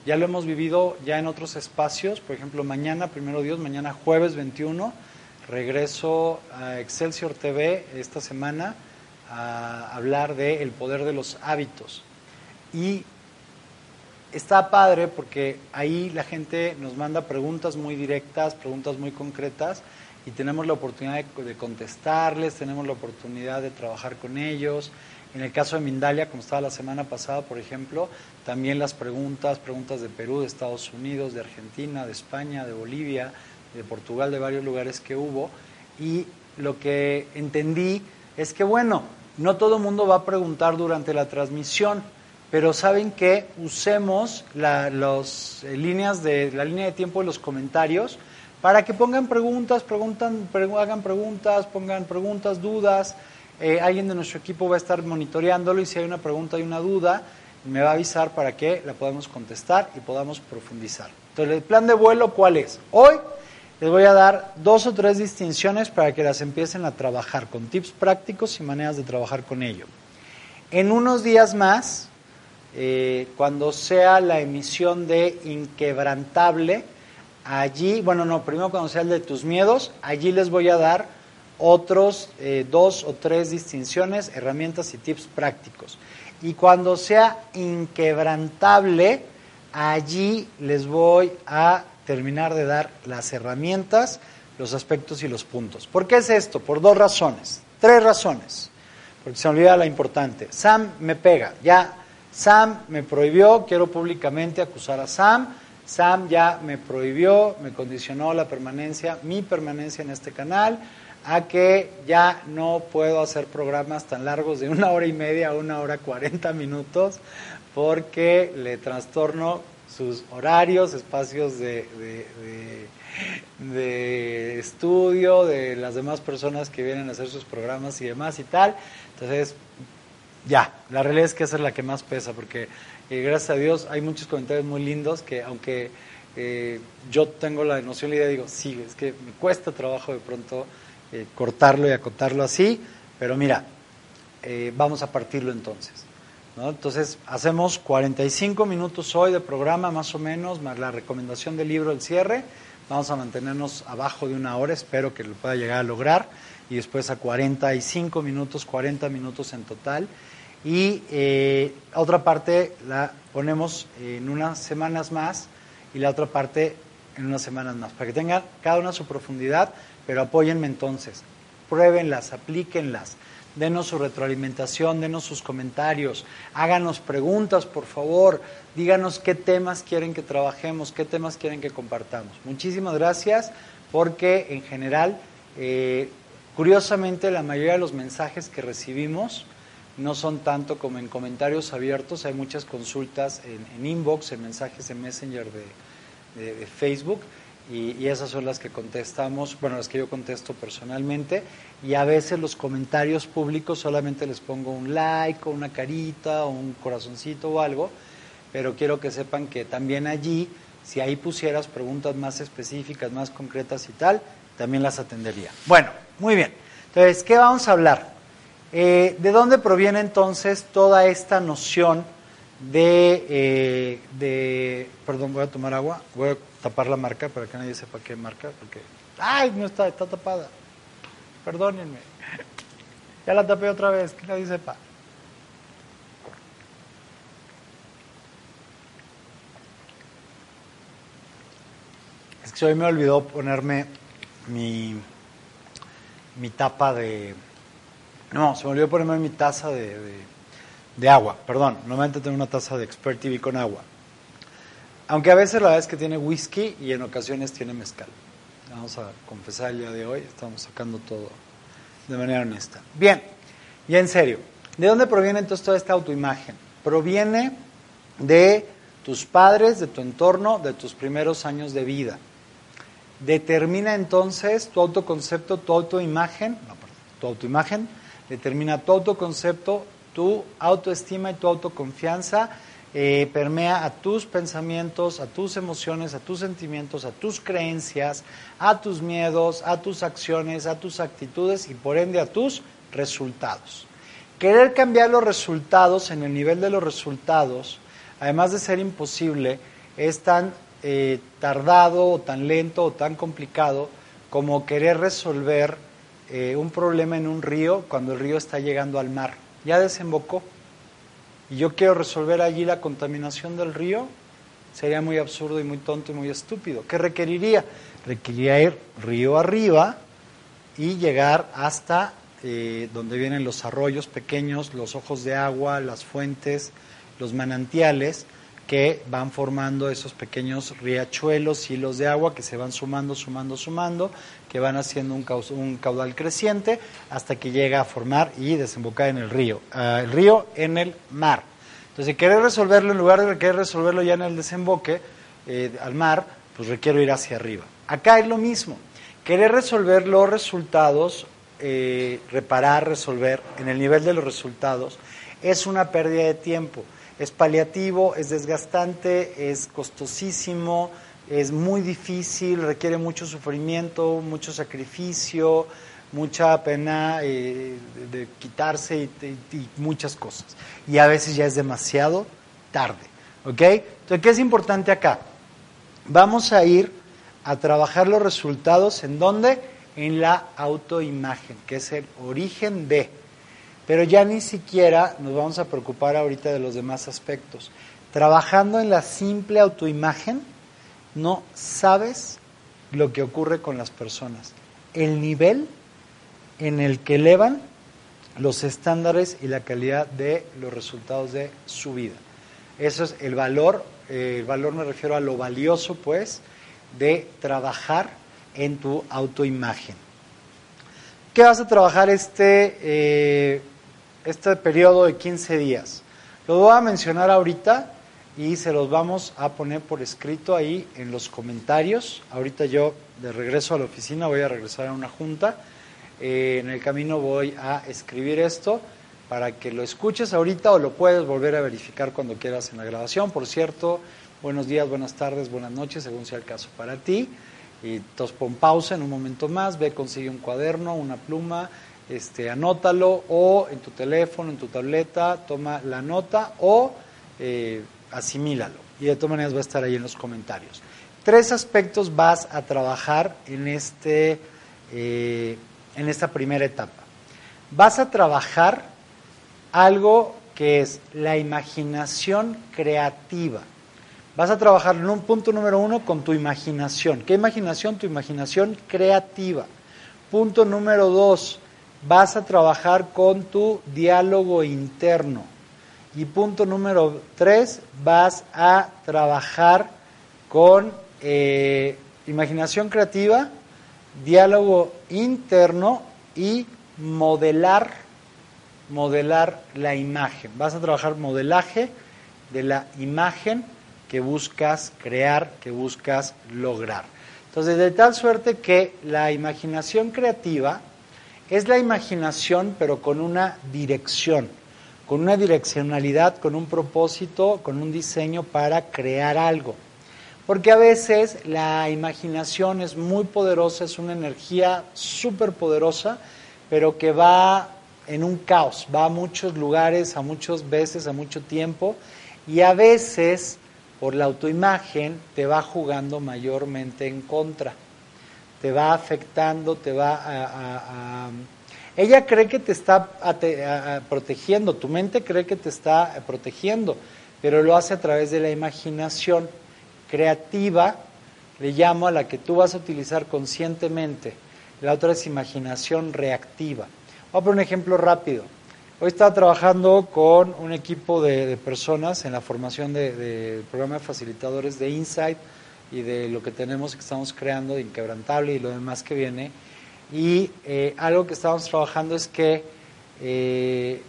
Ya lo hemos vivido ya en otros espacios, por ejemplo, mañana, primero Dios, mañana jueves 21, regreso a Excelsior TV esta semana a hablar de el poder de los hábitos. Y está padre porque ahí la gente nos manda preguntas muy directas, preguntas muy concretas y tenemos la oportunidad de, contestarles, tenemos la oportunidad de trabajar con ellos. En el caso de Mindalia, como estaba la semana pasada, por ejemplo, también las preguntas, preguntas de Perú, de Estados Unidos, de Argentina, de España, de Bolivia, de Portugal, de varios lugares que hubo. Y lo que entendí es que, bueno, no todo el mundo va a preguntar durante la transmisión pero saben que usemos la, eh, líneas de, la línea de tiempo de los comentarios para que pongan preguntas, preguntan, hagan preguntas, pongan preguntas, dudas. Eh, alguien de nuestro equipo va a estar monitoreándolo y si hay una pregunta y una duda, me va a avisar para que la podamos contestar y podamos profundizar. Entonces, el plan de vuelo, ¿cuál es? Hoy les voy a dar dos o tres distinciones para que las empiecen a trabajar con tips prácticos y maneras de trabajar con ello. En unos días más, eh, cuando sea la emisión de Inquebrantable, allí, bueno, no, primero cuando sea el de tus miedos, allí les voy a dar otros eh, dos o tres distinciones, herramientas y tips prácticos. Y cuando sea Inquebrantable, allí les voy a terminar de dar las herramientas, los aspectos y los puntos. ¿Por qué es esto? Por dos razones, tres razones. Porque se me olvida la importante. Sam me pega, ya Sam me prohibió, quiero públicamente acusar a Sam. Sam ya me prohibió, me condicionó la permanencia, mi permanencia en este canal, a que ya no puedo hacer programas tan largos de una hora y media a una hora cuarenta minutos, porque le trastorno sus horarios, espacios de, de, estudio, de las demás personas que vienen a hacer sus programas y demás y tal. Entonces, ya, la realidad es que esa es la que más pesa, porque eh, gracias a Dios hay muchos comentarios muy lindos que aunque eh, yo tengo la noción la idea, digo, sí, es que me cuesta trabajo de pronto eh, cortarlo y acotarlo así, pero mira, vamos a partirlo entonces. ¿no? Entonces, hacemos 45 minutos hoy de programa, más o menos, más la recomendación del libro, el cierre. Vamos a mantenernos abajo de una hora, espero que lo pueda llegar a lograr, y después a 45 minutos, 40 minutos en total. Y eh, otra parte la ponemos en unas semanas más y la otra parte en unas semanas más, para que tengan cada una su profundidad, pero apóyenme entonces, pruébenlas, aplíquenlas, denos su retroalimentación, denos sus comentarios, háganos preguntas, por favor, díganos qué temas quieren que trabajemos, qué temas quieren que compartamos. Muchísimas gracias, porque en general, eh, curiosamente, la mayoría de los mensajes que recibimos, no son tanto como en comentarios abiertos, hay muchas consultas en, inbox, en mensajes en Messenger de, Facebook y, esas son las que contestamos, bueno, las que yo contesto personalmente. Y a veces los comentarios públicos solamente les pongo un like o una carita o un corazoncito o algo, pero quiero que sepan que también allí, si ahí pusieras preguntas más específicas, más concretas y tal, también las atendería. Bueno, muy bien. Entonces, ¿qué vamos a hablar? Eh, ¿De dónde proviene entonces toda esta noción de, eh, de, Perdón, voy a tomar agua, voy a tapar la marca para que nadie sepa qué marca, porque... ¡Ay, no está, está tapada! Perdónenme. Ya la tapé otra vez, que nadie sepa. Es que hoy me olvidó ponerme mi, mi tapa de no, se me olvidó ponerme mi taza de, agua, perdón. Normalmente tengo una taza de Expert TV con agua. Aunque a veces la verdad es que tiene whisky y en ocasiones tiene mezcal. Vamos a confesar el día de hoy, estamos sacando todo de manera honesta. Bien, y en serio, ¿de dónde proviene entonces toda esta autoimagen? Proviene de tus padres, de tu entorno, de tus primeros años de vida. Determina entonces tu autoconcepto, tu autoimagen, no, perdón, tu autoimagen determina tu autoconcepto, tu autoestima y tu autoconfianza eh, permea a tus pensamientos, a tus emociones, a tus sentimientos, a tus creencias, a tus miedos, a tus acciones, a tus actitudes y por ende a tus resultados. Querer cambiar los resultados en el nivel de los resultados, además de ser imposible, es tan eh, tardado o tan lento o tan complicado como querer resolver eh, un problema en un río cuando el río está llegando al mar. Ya desembocó y yo quiero resolver allí la contaminación del río, sería muy absurdo y muy tonto y muy estúpido. ¿Qué requeriría? Requeriría ir río arriba y llegar hasta eh, donde vienen los arroyos pequeños, los ojos de agua, las fuentes, los manantiales que van formando esos pequeños riachuelos, hilos de agua que se van sumando, sumando, sumando, que van haciendo un, un caudal creciente hasta que llega a formar y desembocar en el río. Ah, el río en el mar. Entonces, si querer resolverlo, en lugar de querer resolverlo ya en el desemboque eh, al mar, pues requiero ir hacia arriba. Acá es lo mismo. Querer resolver los resultados, eh, reparar, resolver en el nivel de los resultados, es una pérdida de tiempo es paliativo, es desgastante, es costosísimo, es muy difícil, requiere mucho sufrimiento, mucho sacrificio, mucha pena eh, de, quitarse y, muchas cosas. Y a veces ya es demasiado tarde. ¿Ok? Entonces, ¿qué es importante acá? Vamos a ir a trabajar los resultados en dónde? En la autoimagen, que es el origen de. Pero ya ni siquiera nos vamos a preocupar ahorita de los demás aspectos. Trabajando en la simple autoimagen, no sabes lo que ocurre con las personas. El nivel en el que elevan los estándares y la calidad de los resultados de su vida. Eso es el valor, eh, el valor me refiero a lo valioso, pues, de trabajar en tu autoimagen. ¿Qué vas a trabajar este eh, este periodo de 15 días. Lo voy a mencionar ahorita y se los vamos a poner por escrito ahí en los comentarios. Ahorita yo de regreso a la oficina voy a regresar a una junta. Eh, en el camino voy a escribir esto para que lo escuches ahorita o lo puedes volver a verificar cuando quieras en la grabación. Por cierto, buenos días, buenas tardes, buenas noches, según sea el caso para ti. Y entonces pon pausa en un momento más, ve, consigue un cuaderno, una pluma, este, anótalo o en tu teléfono, en tu tableta, toma la nota o eh, asimílalo. Y de todas maneras va a estar ahí en los comentarios. Tres aspectos vas a trabajar en, este, eh, en esta primera etapa. Vas a trabajar algo que es la imaginación creativa. Vas a trabajar en un punto número uno con tu imaginación. ¿Qué imaginación? Tu imaginación creativa. Punto número dos, vas a trabajar con tu diálogo interno. Y punto número tres, vas a trabajar con eh, imaginación creativa, diálogo interno y modelar, modelar la imagen. Vas a trabajar modelaje de la imagen que buscas crear, que buscas lograr. Entonces, de tal suerte que la imaginación creativa es la imaginación, pero con una dirección, con una direccionalidad, con un propósito, con un diseño para crear algo. Porque a veces la imaginación es muy poderosa, es una energía súper poderosa, pero que va en un caos, va a muchos lugares, a muchas veces, a mucho tiempo, y a veces por la autoimagen te va jugando mayormente en contra te va afectando, te va a... ella cree que te está protegiendo, tu mente cree que te está protegiendo, pero lo hace a través de la imaginación creativa, le llamo a la que tú vas a utilizar conscientemente. La otra es imaginación reactiva. Voy a poner un ejemplo rápido. Hoy estaba trabajando con un equipo de, personas en la formación del programa de facilitadores de Insight y de lo que tenemos que estamos creando de Inquebrantable y lo demás que viene. Y eh, algo que estamos trabajando es que, eh,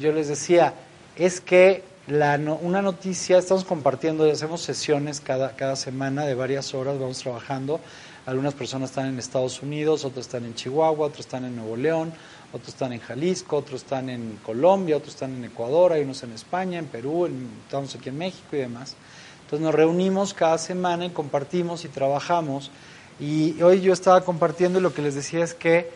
yo, les decía, es que la una noticia, estamos compartiendo y hacemos sesiones cada, cada semana de varias horas, vamos trabajando Algunas personas están en Estados Unidos, otros están en Chihuahua, otros están en Nuevo León, otros están en Jalisco, otros están en Colombia, otros están en Ecuador, hay unos en España, en Perú, en, estamos aquí en México y demás. Entonces nos reunimos cada semana y compartimos y trabajamos. Y hoy yo estaba compartiendo y lo que les decía es que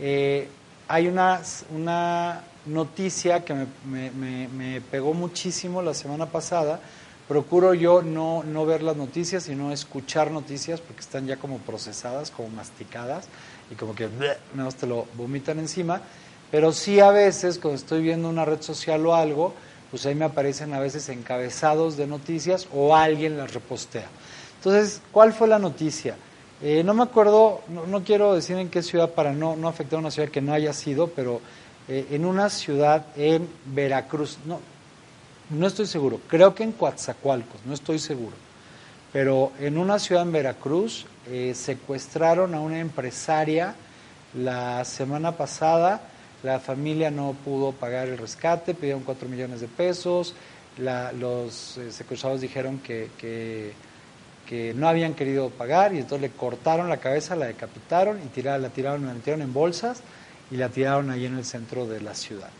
eh, hay una, una noticia que me, me- me- me pegó muchísimo la semana pasada. Procuro yo no, no ver las noticias, sino escuchar noticias porque están ya como procesadas, como masticadas y como que más te lo vomitan encima. Pero sí a veces cuando estoy viendo una red social o algo, pues ahí me aparecen a veces encabezados de noticias o alguien las repostea. Entonces, ¿cuál fue la noticia? Eh, no me acuerdo, no, no quiero decir en qué ciudad para no, no afectar a una ciudad que no haya sido, pero eh, en una ciudad en Veracruz, no, no estoy seguro, creo que en Coatzacoalcos, no estoy seguro, pero en una ciudad en Veracruz eh, secuestraron a una empresaria la semana pasada, la familia no pudo pagar el rescate, pidieron 4 millones de pesos, los eh, secuestrados dijeron que, que, no habían querido pagar y entonces le cortaron la cabeza, la decapitaron y tiraron, la tiraron, la metieron en bolsas y la tiraron ahí en el centro de la ciudad.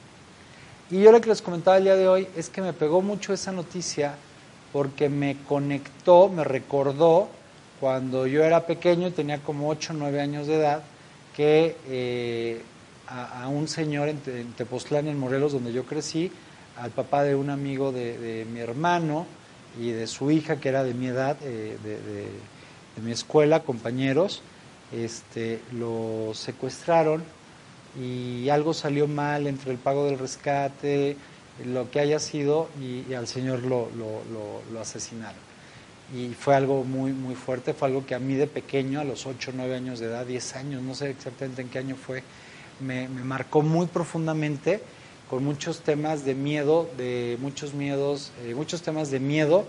Y yo lo que les comentaba el día de hoy es que me pegó mucho esa noticia porque me conectó, me recordó cuando yo era pequeño tenía como 8 o 9 años de edad, que eh, a, un señor en, en Tepoztlán, en Morelos, donde yo crecí, al papá de un amigo de, mi hermano y de su hija, que era de mi edad, eh, de, mi escuela, compañeros, este, lo secuestraron y algo salió mal entre el pago del rescate, lo que haya sido, y, al señor lo, lo, lo- asesinaron. Y fue algo muy, muy fuerte, fue algo que a mí de pequeño, a los 8 o 9 años de edad, 10 años, no sé exactamente en qué año fue, me, marcó muy profundamente con muchos temas de miedo, de muchos miedos, eh, muchos temas de miedo,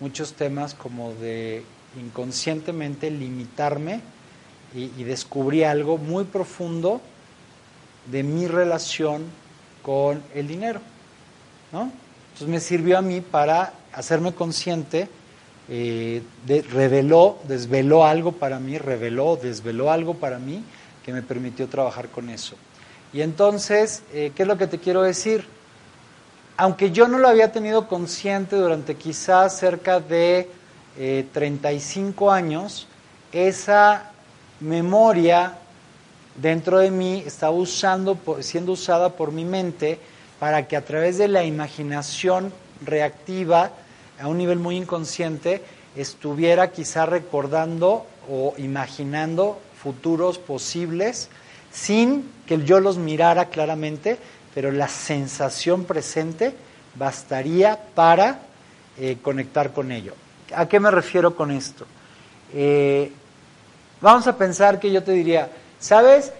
muchos temas como de inconscientemente limitarme y, y descubrí algo muy profundo de mi relación con el dinero, ¿no? Entonces me sirvió a mí para hacerme consciente, eh, de- reveló, desveló algo para mí, reveló, desveló algo para mí que me permitió trabajar con eso. Y entonces, eh, ¿qué es lo que te quiero decir? Aunque yo no lo había tenido consciente durante quizás cerca de eh, 35 años, esa memoria dentro de mí estaba usando, siendo usada por mi mente para que a través de la imaginación reactiva, a un nivel muy inconsciente, estuviera quizá recordando o imaginando futuros posibles sin que yo los mirara claramente, pero la sensación presente bastaría para eh, conectar con ello. ¿A qué me refiero con esto? Eh, Vamos a pensar que yo te diría, ¿sabes?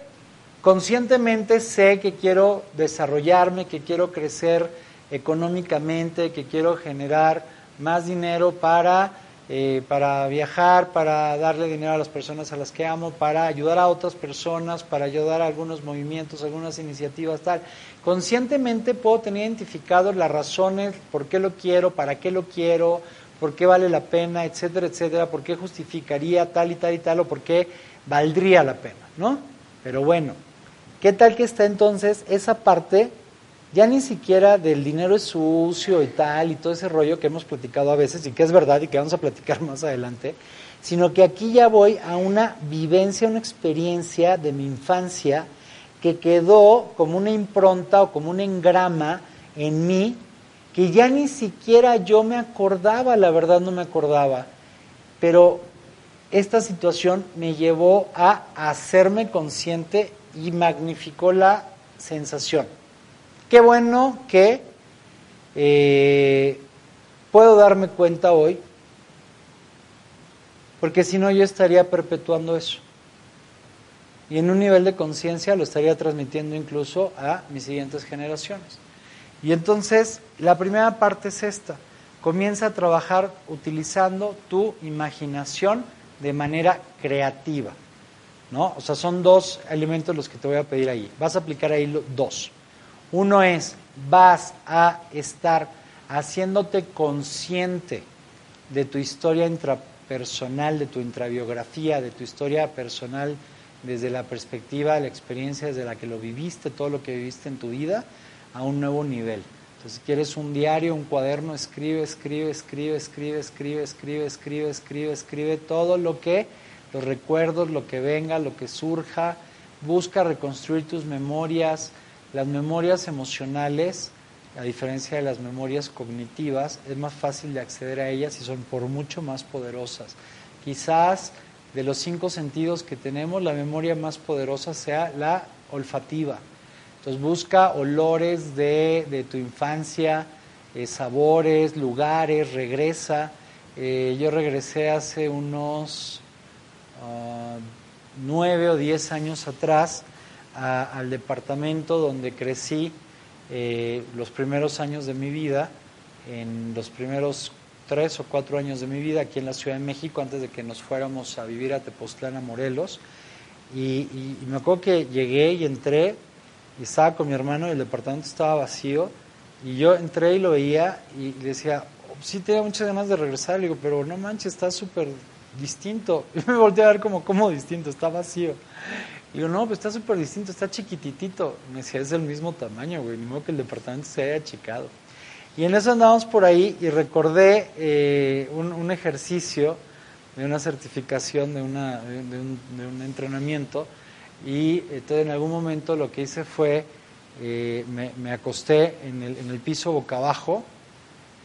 Conscientemente sé que quiero desarrollarme, que quiero crecer económicamente, que quiero generar más dinero para, eh, para viajar, para darle dinero a las personas a las que amo, para ayudar a otras personas, para ayudar a algunos movimientos, algunas iniciativas, tal. Conscientemente puedo tener identificados las razones, por qué lo quiero, para qué lo quiero, por qué vale la pena, etcétera, etcétera, por qué justificaría tal y tal y tal, o por qué valdría la pena, ¿no? Pero bueno, ¿qué tal que está entonces esa parte, ya ni siquiera del dinero es sucio y tal, y todo ese rollo que hemos platicado a veces, y que es verdad y que vamos a platicar más adelante, sino que aquí ya voy a una vivencia, una experiencia de mi infancia que quedó como una impronta o como un engrama en mí que ya ni siquiera yo me acordaba, la verdad no me acordaba, pero esta situación me llevó a hacerme consciente y magnificó la sensación. Qué bueno que eh, puedo darme cuenta hoy, porque si no yo estaría perpetuando eso. Y en un nivel de conciencia lo estaría transmitiendo incluso a mis siguientes generaciones. Y entonces, la primera parte es esta. Comienza a trabajar utilizando tu imaginación de manera creativa. ¿no? O sea, son dos elementos los que te voy a pedir ahí. Vas a aplicar ahí dos. Uno es, vas a estar haciéndote consciente de tu historia intra- personal, de tu intrabiografía, de tu historia personal desde la perspectiva, la experiencia desde la que lo viviste, todo lo que viviste en tu vida, a un nuevo nivel. Entonces, si quieres un diario, un cuaderno, escribe, escribe, escribe, escribe, escribe, escribe, escribe, escribe, escribe todo lo que, los recuerdos, lo que venga, lo que surja. Busca reconstruir tus memorias. Las memorias emocionales, a diferencia de las memorias cognitivas, es más fácil de acceder a ellas y son por mucho más poderosas. Quizás de los cinco sentidos que tenemos, la memoria más poderosa sea la olfativa. Entonces busca olores de, tu infancia, eh, sabores, lugares, regresa. Eh, yo regresé hace unos ah, nueve o diez años atrás al departamento donde crecí eh, los primeros años de mi vida, en los primeros tres o cuatro años de mi vida aquí en la Ciudad de México, antes de que nos fuéramos a vivir a Tepoztlán, a Morelos. Y, y- y me acuerdo que llegué y entré y estaba con mi hermano y el departamento estaba vacío. Y yo entré y lo veía y le decía, "Oh, sí tenía muchas ganas de regresar. Le digo, pero no manches, está súper distinto. Y me volteé a ver como, ¿cómo distinto? Está vacío. Digo, no, pues está súper distinto, está chiquititito. Me decía, es del mismo tamaño, güey, ni modo que el departamento se haya achicado. Y en eso andábamos por ahí y recordé eh, un, un ejercicio de una certificación, de, una, un, entrenamiento. Y entonces en algún momento lo que hice fue, eh, me, me acosté en el, en el piso boca abajo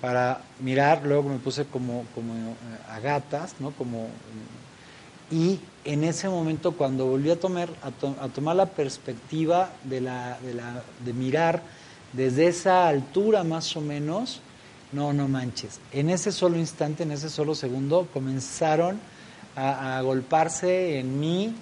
para mirar, luego me puse como, como eh, a gatas, ¿no? Como, y en ese momento cuando volví a tomar, a, to- a tomar la perspectiva de, la, de, mirar desde esa altura más o menos, no, no manches. En ese solo instante, en ese solo segundo, comenzaron a, a agolparse en mí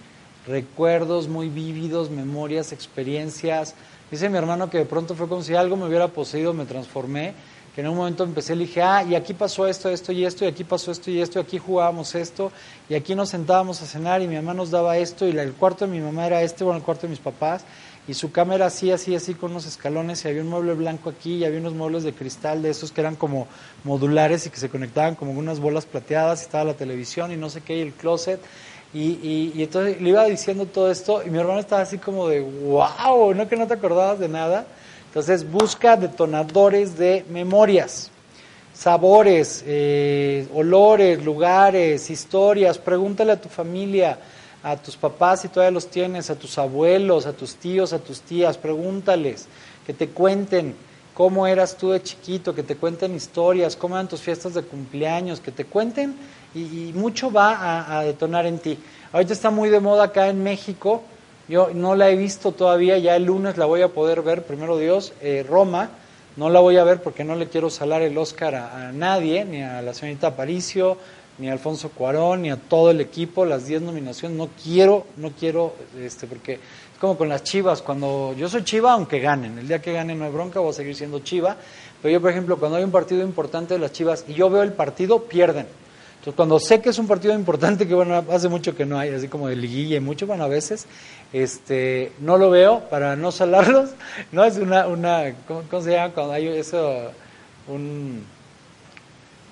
recuerdos muy vívidos, memorias, experiencias. Dice mi hermano que de pronto fue como si algo me hubiera poseído, me transformé, que en un momento empecé, le dije, ah, y aquí pasó esto, esto y esto, y aquí pasó esto y esto, y aquí jugábamos esto, y aquí nos sentábamos a cenar, y mi mamá nos daba esto, y el cuarto de mi mamá era este, bueno, el cuarto de mis papás, y su cama era así, así, así, con unos escalones, y había un mueble blanco aquí, y había unos muebles de cristal de esos que eran como modulares y que se conectaban como unas bolas plateadas, y estaba la televisión y no sé qué, y el closet, y, y, y entonces le iba diciendo todo esto, y mi hermano estaba así como de, wow, ¿no que no te acordabas de nada? Entonces busca detonadores de memorias, sabores, eh, olores, lugares, historias, pregúntale a tu familia, a tus papás si todavía los tienes, a tus abuelos, a tus tíos, a tus tías, pregúntales, que te cuenten cómo eras tú de chiquito, que te cuenten historias, cómo eran tus fiestas de cumpleaños, que te cuenten y, mucho va a, a detonar en ti. Ahorita está muy de moda acá en México, yo no la he visto todavía, ya el lunes la voy a poder ver, primero Dios, eh, Roma, no la voy a ver porque no le quiero salar el Oscar a, nadie, ni a la señorita Aparicio, ni a Alfonso Cuarón, ni a todo el equipo, las 10 nominaciones, no quiero, no quiero, este, porque es como con las chivas, cuando yo soy chiva, aunque ganen, el día que ganen no hay bronca, voy a seguir siendo chiva, pero yo, por ejemplo, cuando hay un partido importante de las chivas y yo veo el partido, pierden. Entonces, cuando sé que es un partido importante, que bueno, hace mucho que no hay, así como de liguilla y mucho, bueno, a veces, este, no lo veo para no salarlos, no es una, una ¿cómo, cómo se llama cuando hay eso, un,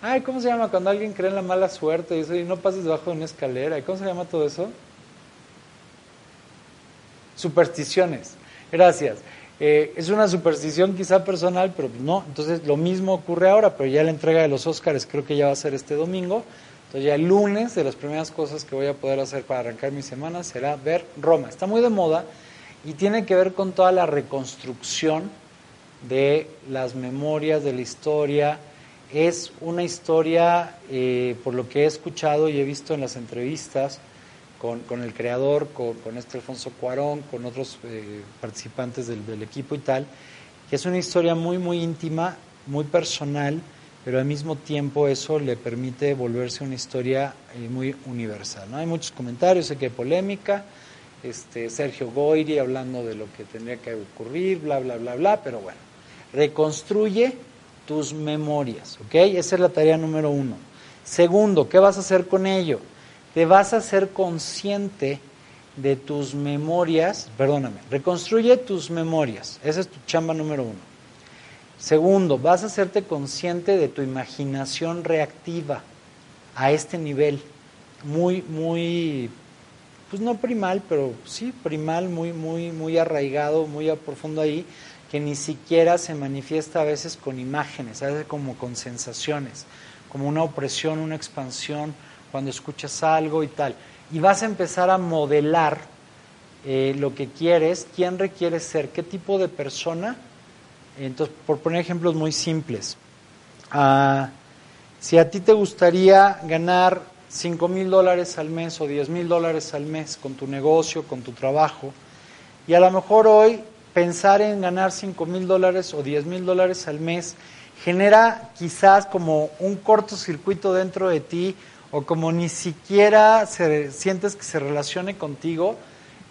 ay, ¿cómo se llama cuando alguien cree en la mala suerte y eso, y no pases debajo de una escalera, ¿y cómo se llama todo eso? Supersticiones, gracias. Eh, es una superstición quizá personal, pero no. Entonces lo mismo ocurre ahora, pero ya la entrega de los Óscares creo que ya va a ser este domingo. Entonces ya el lunes de las primeras cosas que voy a poder hacer para arrancar mi semana será ver Roma. Está muy de moda y tiene que ver con toda la reconstrucción de las memorias, de la historia. Es una historia, eh, por lo que he escuchado y he visto en las entrevistas, con, con, el creador, con, este Alfonso Cuarón, con otros eh, participantes del, equipo y tal, que es una historia muy, muy íntima, muy personal, pero al mismo tiempo eso le permite volverse una historia eh, muy universal. ¿no? Hay muchos comentarios, sé que hay polémica, este, Sergio Goyri hablando de lo que tendría que ocurrir, bla, bla, bla, bla, pero bueno, reconstruye tus memorias, ¿ok? Esa es la tarea número uno. Segundo, ¿qué vas a hacer con ello? Te vas a hacer consciente de tus memorias, perdóname, reconstruye tus memorias, esa es tu chamba número uno. Segundo, vas a hacerte consciente de tu imaginación reactiva. a este nivel muy, muy, pues no primal, pero sí primal, muy, muy, muy arraigado, muy a profundo ahí, que ni siquiera se manifiesta a veces con imágenes, a veces como con sensaciones, como una opresión, una expansión, cuando escuchas algo y tal. Y vas a empezar a modelar eh, lo que quieres, quién requieres ser, qué tipo de persona. Entonces, por poner ejemplos muy simples, ah, si a ti te gustaría ganar 5 mil dólares al mes o 10 mil dólares al mes con tu negocio, con tu trabajo, y a lo mejor hoy pensar en ganar 5 mil dólares o 10 mil dólares al mes genera quizás como un cortocircuito dentro de ti o como ni siquiera se, sientes que se relacione contigo,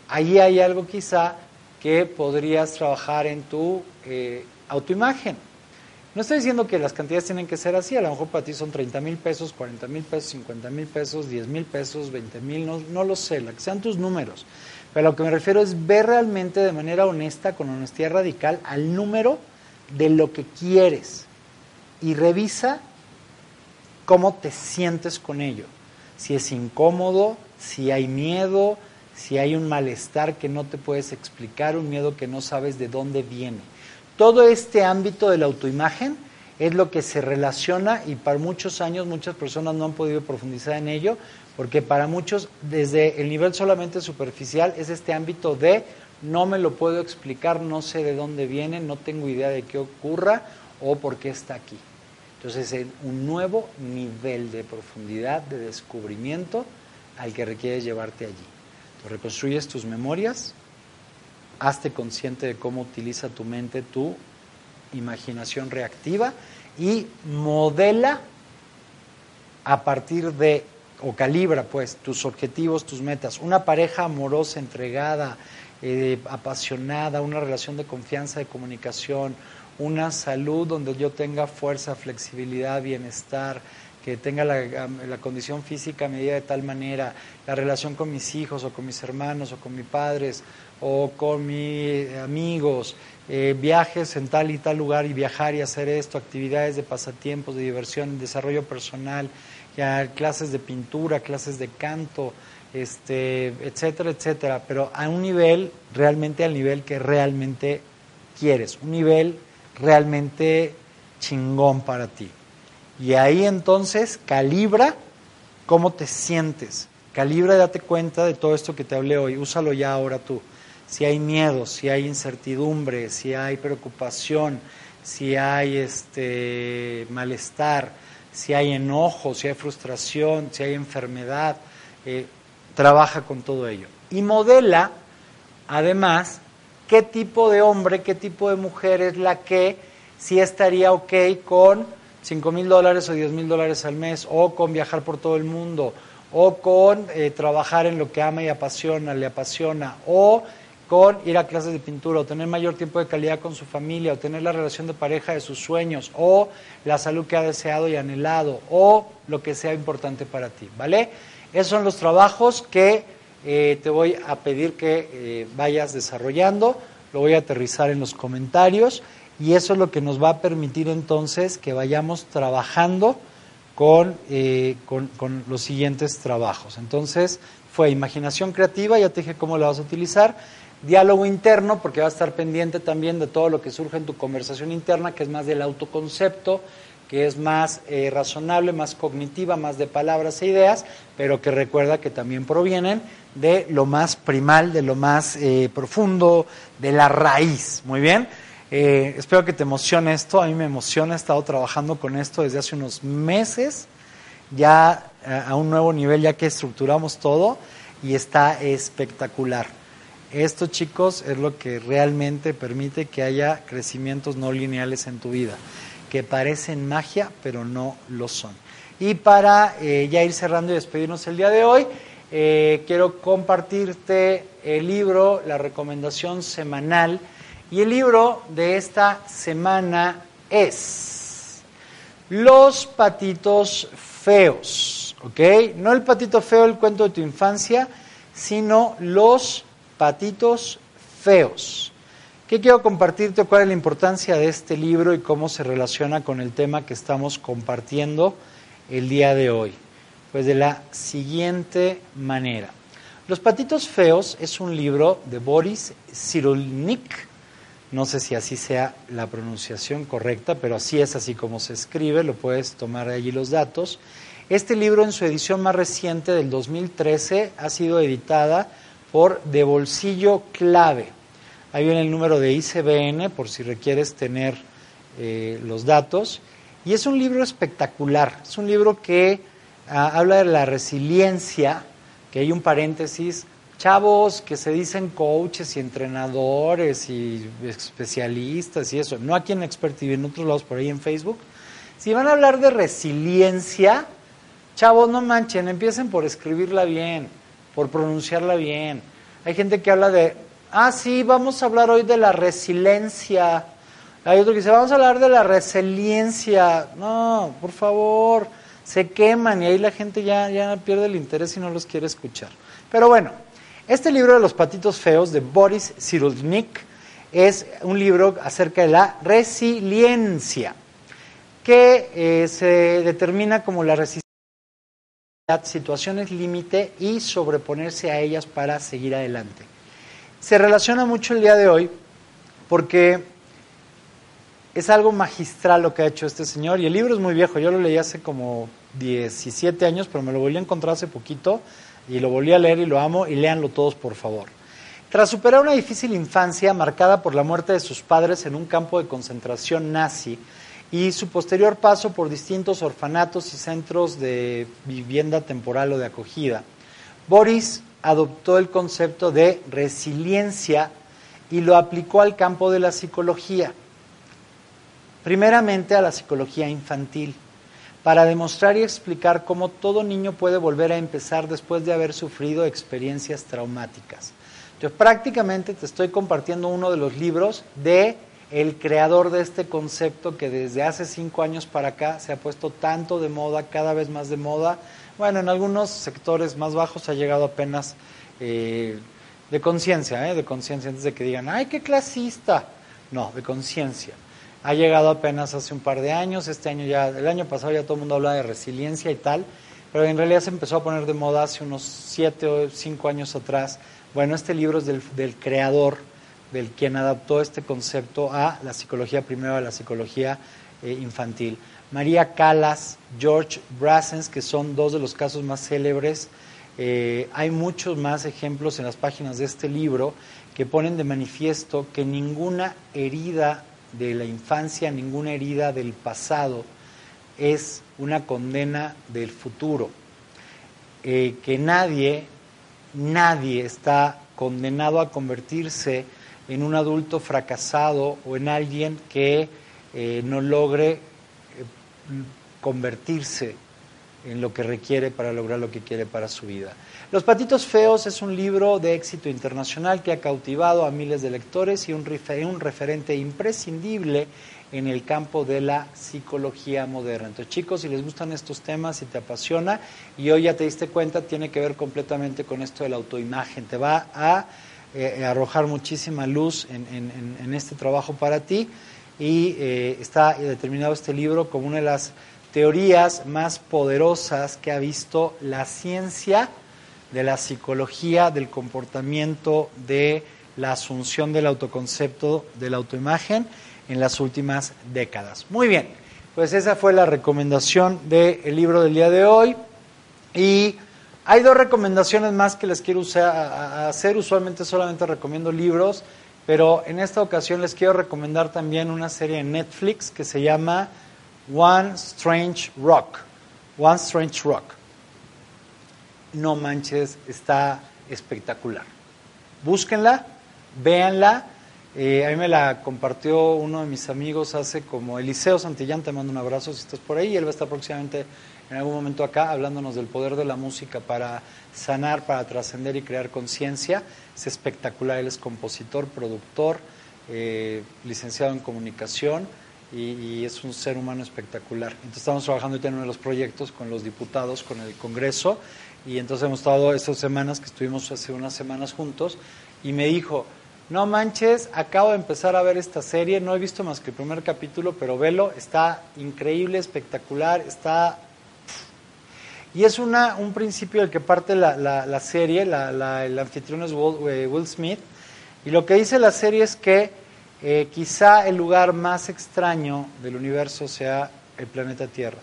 ahí hay algo quizá que podrías trabajar en tu eh, autoimagen. No estoy diciendo que las cantidades tienen que ser así, a lo mejor para ti son 30 mil pesos, 40 mil pesos, 50 mil pesos, 10 mil pesos, 20 mil, no, no lo sé, la que sean tus números. Pero lo que me refiero es ver realmente de manera honesta, con honestidad radical, al número de lo que quieres y revisa cómo te sientes con ello. Si es incómodo, si hay miedo, si hay un malestar que no te puedes explicar, un miedo que no sabes de dónde viene. Todo este ámbito de la autoimagen es lo que se relaciona y para muchos años muchas personas no han podido profundizar en ello, porque para muchos desde el nivel solamente superficial es este ámbito de no me lo puedo explicar, no sé de dónde viene, no tengo idea de qué ocurra o por qué está aquí. Entonces es un nuevo nivel de profundidad, de descubrimiento al que requieres llevarte allí. reconstruyes tus memorias, hazte consciente de cómo utiliza tu mente tu imaginación reactiva y modela a partir de, o calibra pues, tus objetivos, tus metas. Una pareja amorosa, entregada, eh, apasionada, una relación de confianza, de comunicación, una salud donde yo tenga fuerza, flexibilidad, bienestar, que tenga la, condición física medida de tal manera, la relación con mis hijos o con mis hermanos o con mis padres o con mis amigos, eh, viajes en tal y tal lugar y viajar y hacer esto, actividades de pasatiempos, de diversión, desarrollo personal, clases de pintura, clases de canto, este, etcétera, etcétera, pero a un nivel realmente al nivel que realmente quieres, un nivel realmente chingón para ti. Y ahí entonces calibra cómo te sientes, calibra y date cuenta de todo esto que te hablé hoy, úsalo ya ahora tú si hay miedo, si hay incertidumbre, si hay preocupación, si hay este malestar, si hay enojo, si hay frustración, si hay enfermedad, eh, trabaja con todo ello. Y modela, además, qué tipo de hombre, qué tipo de mujer es la que sí estaría ok con 5 mil dólares o 10 mil dólares al mes, o con viajar por todo el mundo, o con eh, trabajar en lo que ama y apasiona, le apasiona, o con ir a clases de pintura o tener mayor tiempo de calidad con su familia o tener la relación de pareja de sus sueños o la salud que ha deseado y anhelado o lo que sea importante para ti, ¿vale? Esos son los trabajos que eh, te voy a pedir que eh, vayas desarrollando, lo voy a aterrizar en los comentarios y eso es lo que nos va a permitir entonces que vayamos trabajando con, eh, con, con los siguientes trabajos. Entonces, fue imaginación creativa, ya te dije cómo la vas a utilizar Diálogo interno, porque va a estar pendiente también de todo lo que surge en tu conversación interna, que es más del autoconcepto, que es más eh, razonable, más cognitiva, más de palabras e ideas, pero que recuerda que también provienen de lo más primal, de lo más eh, profundo, de la raíz. Muy bien. Eh, espero que te emocione esto. A mí me emociona. He estado trabajando con esto desde hace unos meses, ya a un nuevo nivel, ya que estructuramos todo y está espectacular. Esto, chicos, es lo que realmente permite que haya crecimientos no lineales en tu vida, que parecen magia, pero no lo son. Y para eh, ya ir cerrando y despedirnos el día de hoy, eh, quiero compartirte el libro, la recomendación semanal. Y el libro de esta semana es Los patitos feos, ¿ok? No el patito feo, el cuento de tu infancia, sino los patitos feos. ¿Qué quiero compartirte? ¿Cuál es la importancia de este libro y cómo se relaciona con el tema que estamos compartiendo el día de hoy? Pues de la siguiente manera. Los patitos feos es un libro de Boris Cyrulnik. No sé si así sea la pronunciación correcta, pero así es así como se escribe, lo puedes tomar de allí los datos. Este libro en su edición más reciente del 2013 ha sido editada por De Bolsillo Clave. Ahí viene el número de ICBN por si requieres tener eh, los datos. Y es un libro espectacular, es un libro que ah, habla de la resiliencia, que hay un paréntesis, chavos que se dicen coaches y entrenadores y especialistas y eso, no aquí en Expert TV, en otros lados por ahí en Facebook. Si van a hablar de resiliencia, chavos, no manchen, empiecen por escribirla bien, por pronunciarla bien. Hay gente que habla de, ah, sí, vamos a hablar hoy de la resiliencia. Hay otro que dice, vamos a hablar de la resiliencia. No, por favor, se queman y ahí la gente ya, pierde el interés y no los quiere escuchar. Pero bueno, este libro de los patitos feos de Boris Cyrulnik es un libro acerca de la resiliencia, que eh, se determina como la resistencia situaciones límite y sobreponerse a ellas para seguir adelante. Se relaciona mucho el día de hoy porque es algo magistral lo que ha hecho este señor y el libro es muy viejo, yo lo leí hace como 17 años, pero me lo volví a encontrar hace poquito y lo volví a leer y lo amo y léanlo todos por favor. Tras superar una difícil infancia marcada por la muerte de sus padres en un campo de concentración nazi y su posterior paso por distintos orfanatos y centros de vivienda temporal o de acogida, Boris adoptó el concepto de resiliencia y lo aplicó al campo de la psicología, primeramente a la psicología infantil para demostrar y explicar cómo todo niño puede volver a empezar después de haber sufrido experiencias traumáticas. Yo prácticamente te estoy compartiendo uno de los libros de el creador de este concepto que desde hace cinco años para acá se ha puesto tanto de moda, cada vez más de moda. Bueno, en algunos sectores más bajos ha llegado apenas eh, de conciencia, ¿eh? de conciencia, antes de que digan, ay, qué clasista. No, de conciencia ha llegado apenas hace un par de años, este año ya, el año pasado ya todo el mundo habla de resiliencia y tal, pero en realidad se empezó a poner de moda hace unos siete o cinco años atrás. Bueno, este libro es del, creador, del quien adaptó este concepto a la psicología primero, a la psicología eh, infantil. María Calas, George Brassens, que son dos de los casos más célebres. Eh, hay muchos más ejemplos en las páginas de este libro que ponen de manifiesto que ninguna herida de la infancia, ninguna herida del pasado es una condena del futuro. Eh, que nadie, nadie está condenado a convertirse en un adulto fracasado o en alguien que eh, no logre convertirse en lo que requiere para lograr lo que quiere para su vida. Los Patitos Feos es un libro de éxito internacional que ha cautivado a miles de lectores y un, referente imprescindible en el campo de la psicología moderna. Entonces, chicos, si les gustan estos temas, si te apasiona, y hoy ya te diste cuenta, tiene que ver completamente con esto de la autoimagen. Te va a eh, arrojar muchísima luz en, este trabajo para ti y eh, está determinado este libro como una de las teorías más poderosas que ha visto la ciencia de la psicología del comportamiento de la asunción del autoconcepto de la autoimagen en las últimas décadas. Muy bien, pues esa fue la recomendación del libro del día de hoy y hay dos recomendaciones más que les quiero hacer, usualmente solamente recomiendo libros, pero en esta ocasión les quiero recomendar también una serie en Netflix que se llama One Strange Rock. One Strange Rock no manches, está espectacular. Búsquenla, véanla. Eh, a mí me la compartió uno de mis amigos hace como Eliseo Santillán, te mando un abrazo si estás por ahí. Él va a estar próximamente en algún momento acá hablándonos del poder de la música para sanar, para trascender y crear conciencia. Es espectacular, él es compositor, productor, eh, licenciado en comunicación y, es un ser humano espectacular. Entonces estamos trabajando en uno de los proyectos con los diputados, con el Congreso y entonces hemos estado estas semanas que estuvimos hace unas semanas juntos y me dijo, no manches, acabo de empezar a ver esta serie, no he visto más que el primer capítulo, pero velo, está increíble, espectacular, está... Y es una, un principio del que parte la, la, serie, la, el anfitrión es Will, eh, Will Smith, y lo que dice la serie es que eh, quizá el lugar más extraño del universo sea el planeta Tierra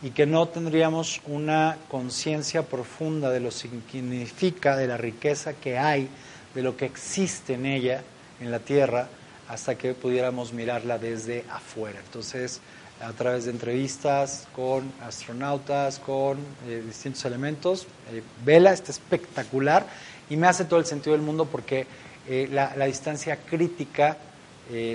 y que no tendríamos una conciencia profunda de lo que significa, de la riqueza que hay, de lo que existe en ella, en la Tierra, hasta que pudiéramos mirarla desde afuera. Entonces, a través de entrevistas con astronautas, con eh, distintos elementos, eh, Vela está espectacular y me hace todo el sentido del mundo porque eh, la, la distancia crítica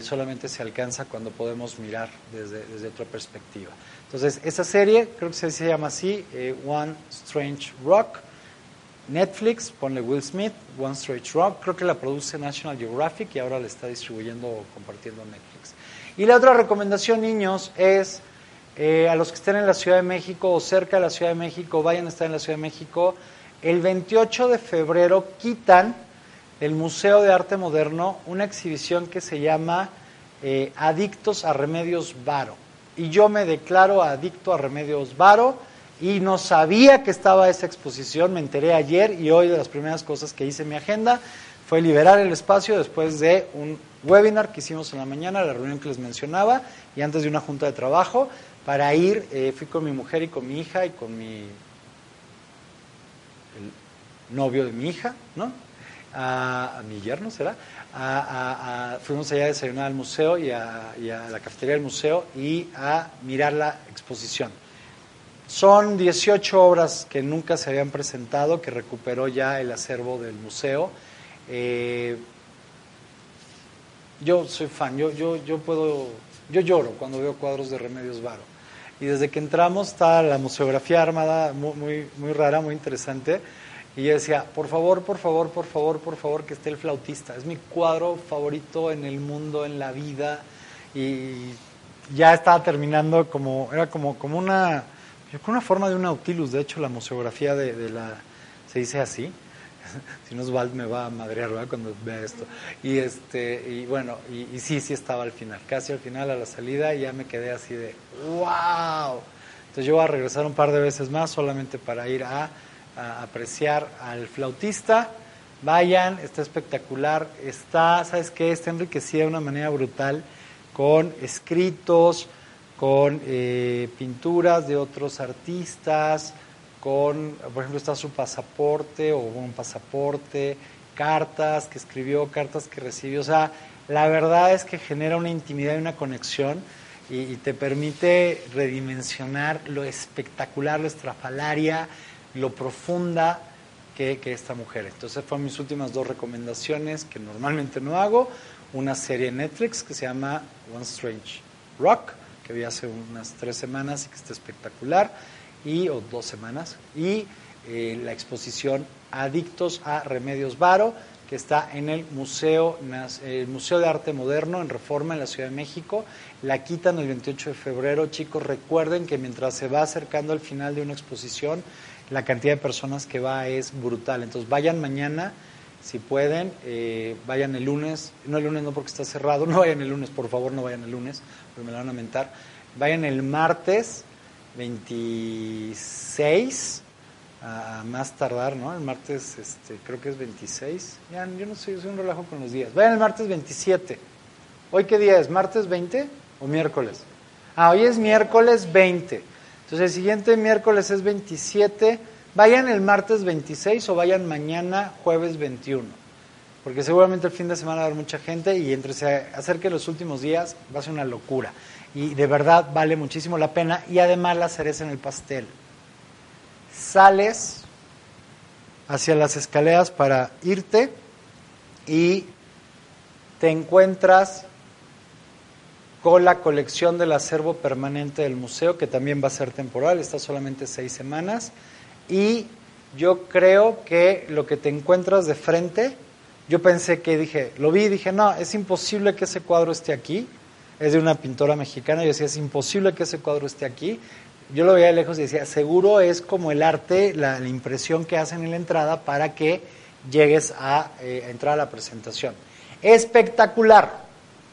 solamente se alcanza cuando podemos mirar desde, desde otra perspectiva. Entonces, esa serie, creo que se, llama así, One Strange Rock, Netflix, ponle Will Smith, One Strange Rock, creo que la produce National Geographic y ahora la está distribuyendo o compartiendo Netflix. Y la otra recomendación, niños, es eh, a los que estén en la Ciudad de México o cerca de la Ciudad de México, vayan a estar en la Ciudad de México, el 28 de febrero quitan el Museo de Arte Moderno una exhibición que se llama eh, Adictos a Remedios Varo. Y yo me declaro adicto a Remedios Varo y no sabía que estaba esa exposición, me enteré ayer y hoy de las primeras cosas que hice en mi agenda fue liberar el espacio después de un webinar que hicimos en la mañana, la reunión que les mencionaba, y antes de una junta de trabajo, para ir, eh, fui con mi mujer y con mi hija y con mi el novio de mi hija, ¿no? A, mi yerno, ¿será? Fuimos allá a desayunar al museo y a la cafetería del museo y a mirar la exposición. Son 18 obras que nunca se habían presentado, que recuperó ya el acervo del museo. Eh, yo soy fan, yo, yo, yo puedo, yo lloro cuando veo cuadros de Remedios Varo. Y desde que entramos está la museografía armada, muy, muy, muy rara, muy interesante. Y yo decía, por favor, por favor, por favor, por favor, que esté el flautista. Es mi cuadro favorito en el mundo, en la vida. Y ya estaba terminando como, era como, como una, una forma de un nautilus. De hecho, la museografía de, de la, se dice así. si no Oswald me va a madrear ¿verdad? cuando vea esto. Y este, y bueno, y, sí, sí estaba al final, casi al final a la salida, y ya me quedé así de wow. Entonces yo voy a regresar un par de veces más solamente para ir a, a apreciar al flautista. Vayan, está espectacular, está, ¿sabes qué? Está enriquecida de una manera brutal con escritos, con eh, pinturas de otros artistas, con, por ejemplo, está su pasaporte o un pasaporte, cartas que escribió, cartas que recibió. O sea, la verdad es que genera una intimidad y una conexión y, te permite redimensionar lo espectacular, lo estrafalaria, lo profunda que, que esta mujer. Entonces fueron mis últimas dos recomendaciones que normalmente no hago. Una serie en Netflix que se llama One Strange Rock, que vi hace unas tres semanas y que está espectacular y, o dos semanas, y eh, la exposición Adictos a Remedios Varo, que está en el Museo, el Museo de Arte Moderno en Reforma en la Ciudad de México. La quitan el 28 de febrero. Chicos, recuerden que mientras se va acercando al final de una exposición, la cantidad de personas que va es brutal. Entonces vayan mañana, si pueden, eh, vayan el lunes, no el lunes no porque está cerrado, no vayan el lunes, por favor, no vayan el lunes, porque me la van a mentar. Vayan el martes 26 a, más tardar, ¿no? El martes, este, creo que es 26. Ya, yo no sé, yo soy un relajo con los días. Vayan el martes 27. ¿Hoy qué día es? ¿Martes 20 o miércoles? Ah, hoy es miércoles 20. Entonces el siguiente miércoles es 27. Vayan el martes 26 o vayan mañana jueves 21. Porque seguramente el fin de semana va a haber mucha gente y entre se acerque los últimos días va a ser una locura. Y de verdad vale muchísimo la pena. Y además la cereza en el pastel. Sales hacia las escaleras para irte y te encuentras con la colección del acervo permanente del museo, que también va a ser temporal, está solamente seis semanas. Y yo creo que lo que te encuentras de frente, yo pensé que dije, lo vi y dije, no, es imposible que ese cuadro esté aquí. Es de una pintora mexicana, yo decía, es imposible que ese cuadro esté aquí. Yo lo veía de lejos y decía, seguro es como el arte, la, impresión que hacen en la entrada para que llegues a, eh, entrar a la presentación. Espectacular.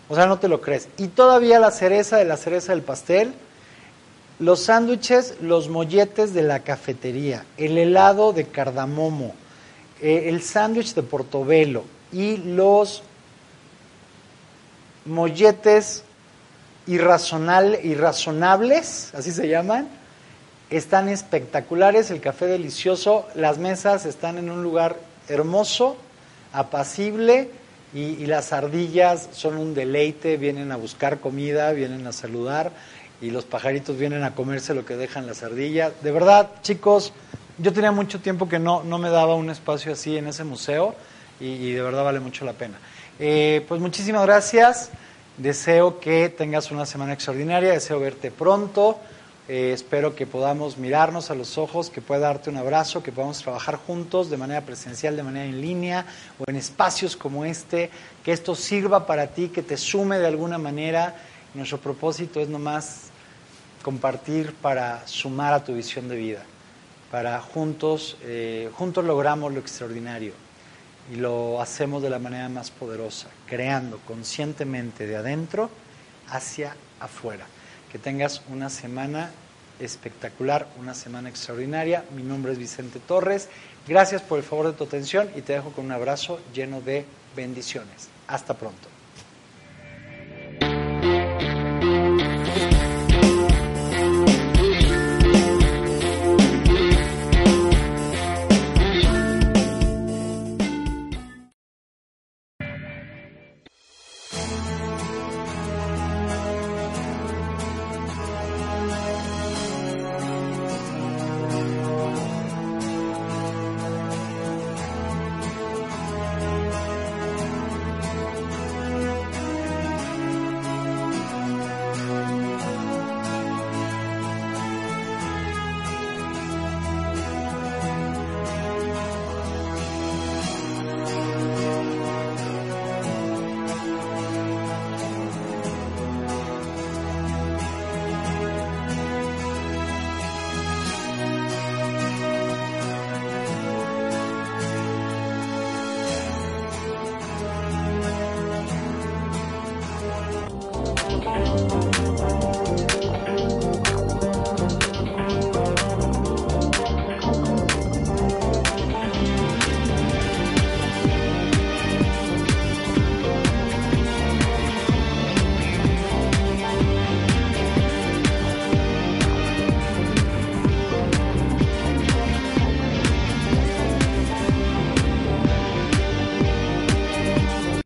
O sea, no te lo crees. Y todavía la cereza de la cereza del pastel, los sándwiches, los molletes de la cafetería, el helado de cardamomo, eh, el sándwich de portobelo y los molletes irrazonal, irrazonables, así se llaman, están espectaculares, el café delicioso, las mesas están en un lugar hermoso, apacible y, las ardillas son un deleite, vienen a buscar comida, vienen a saludar y los pajaritos vienen a comerse lo que dejan las ardillas. De verdad, chicos, yo tenía mucho tiempo que no, no me daba un espacio así en ese museo y, y de verdad vale mucho la pena. Eh, pues muchísimas gracias. Deseo que tengas una semana extraordinaria, deseo verte pronto. Eh, espero que podamos mirarnos a los ojos, que pueda darte un abrazo, que podamos trabajar juntos de manera presencial, de manera en línea o en espacios como este, que esto sirva para ti, que te sume de alguna manera. Nuestro propósito es nomás compartir para sumar a tu visión de vida, para juntos, eh, juntos logramos lo extraordinario y lo hacemos de la manera más poderosa, creando conscientemente de adentro hacia afuera. Que tengas una semana espectacular, una semana extraordinaria. Mi nombre es Vicente Torres. Gracias por el favor de tu atención y te dejo con un abrazo lleno de bendiciones. Hasta pronto.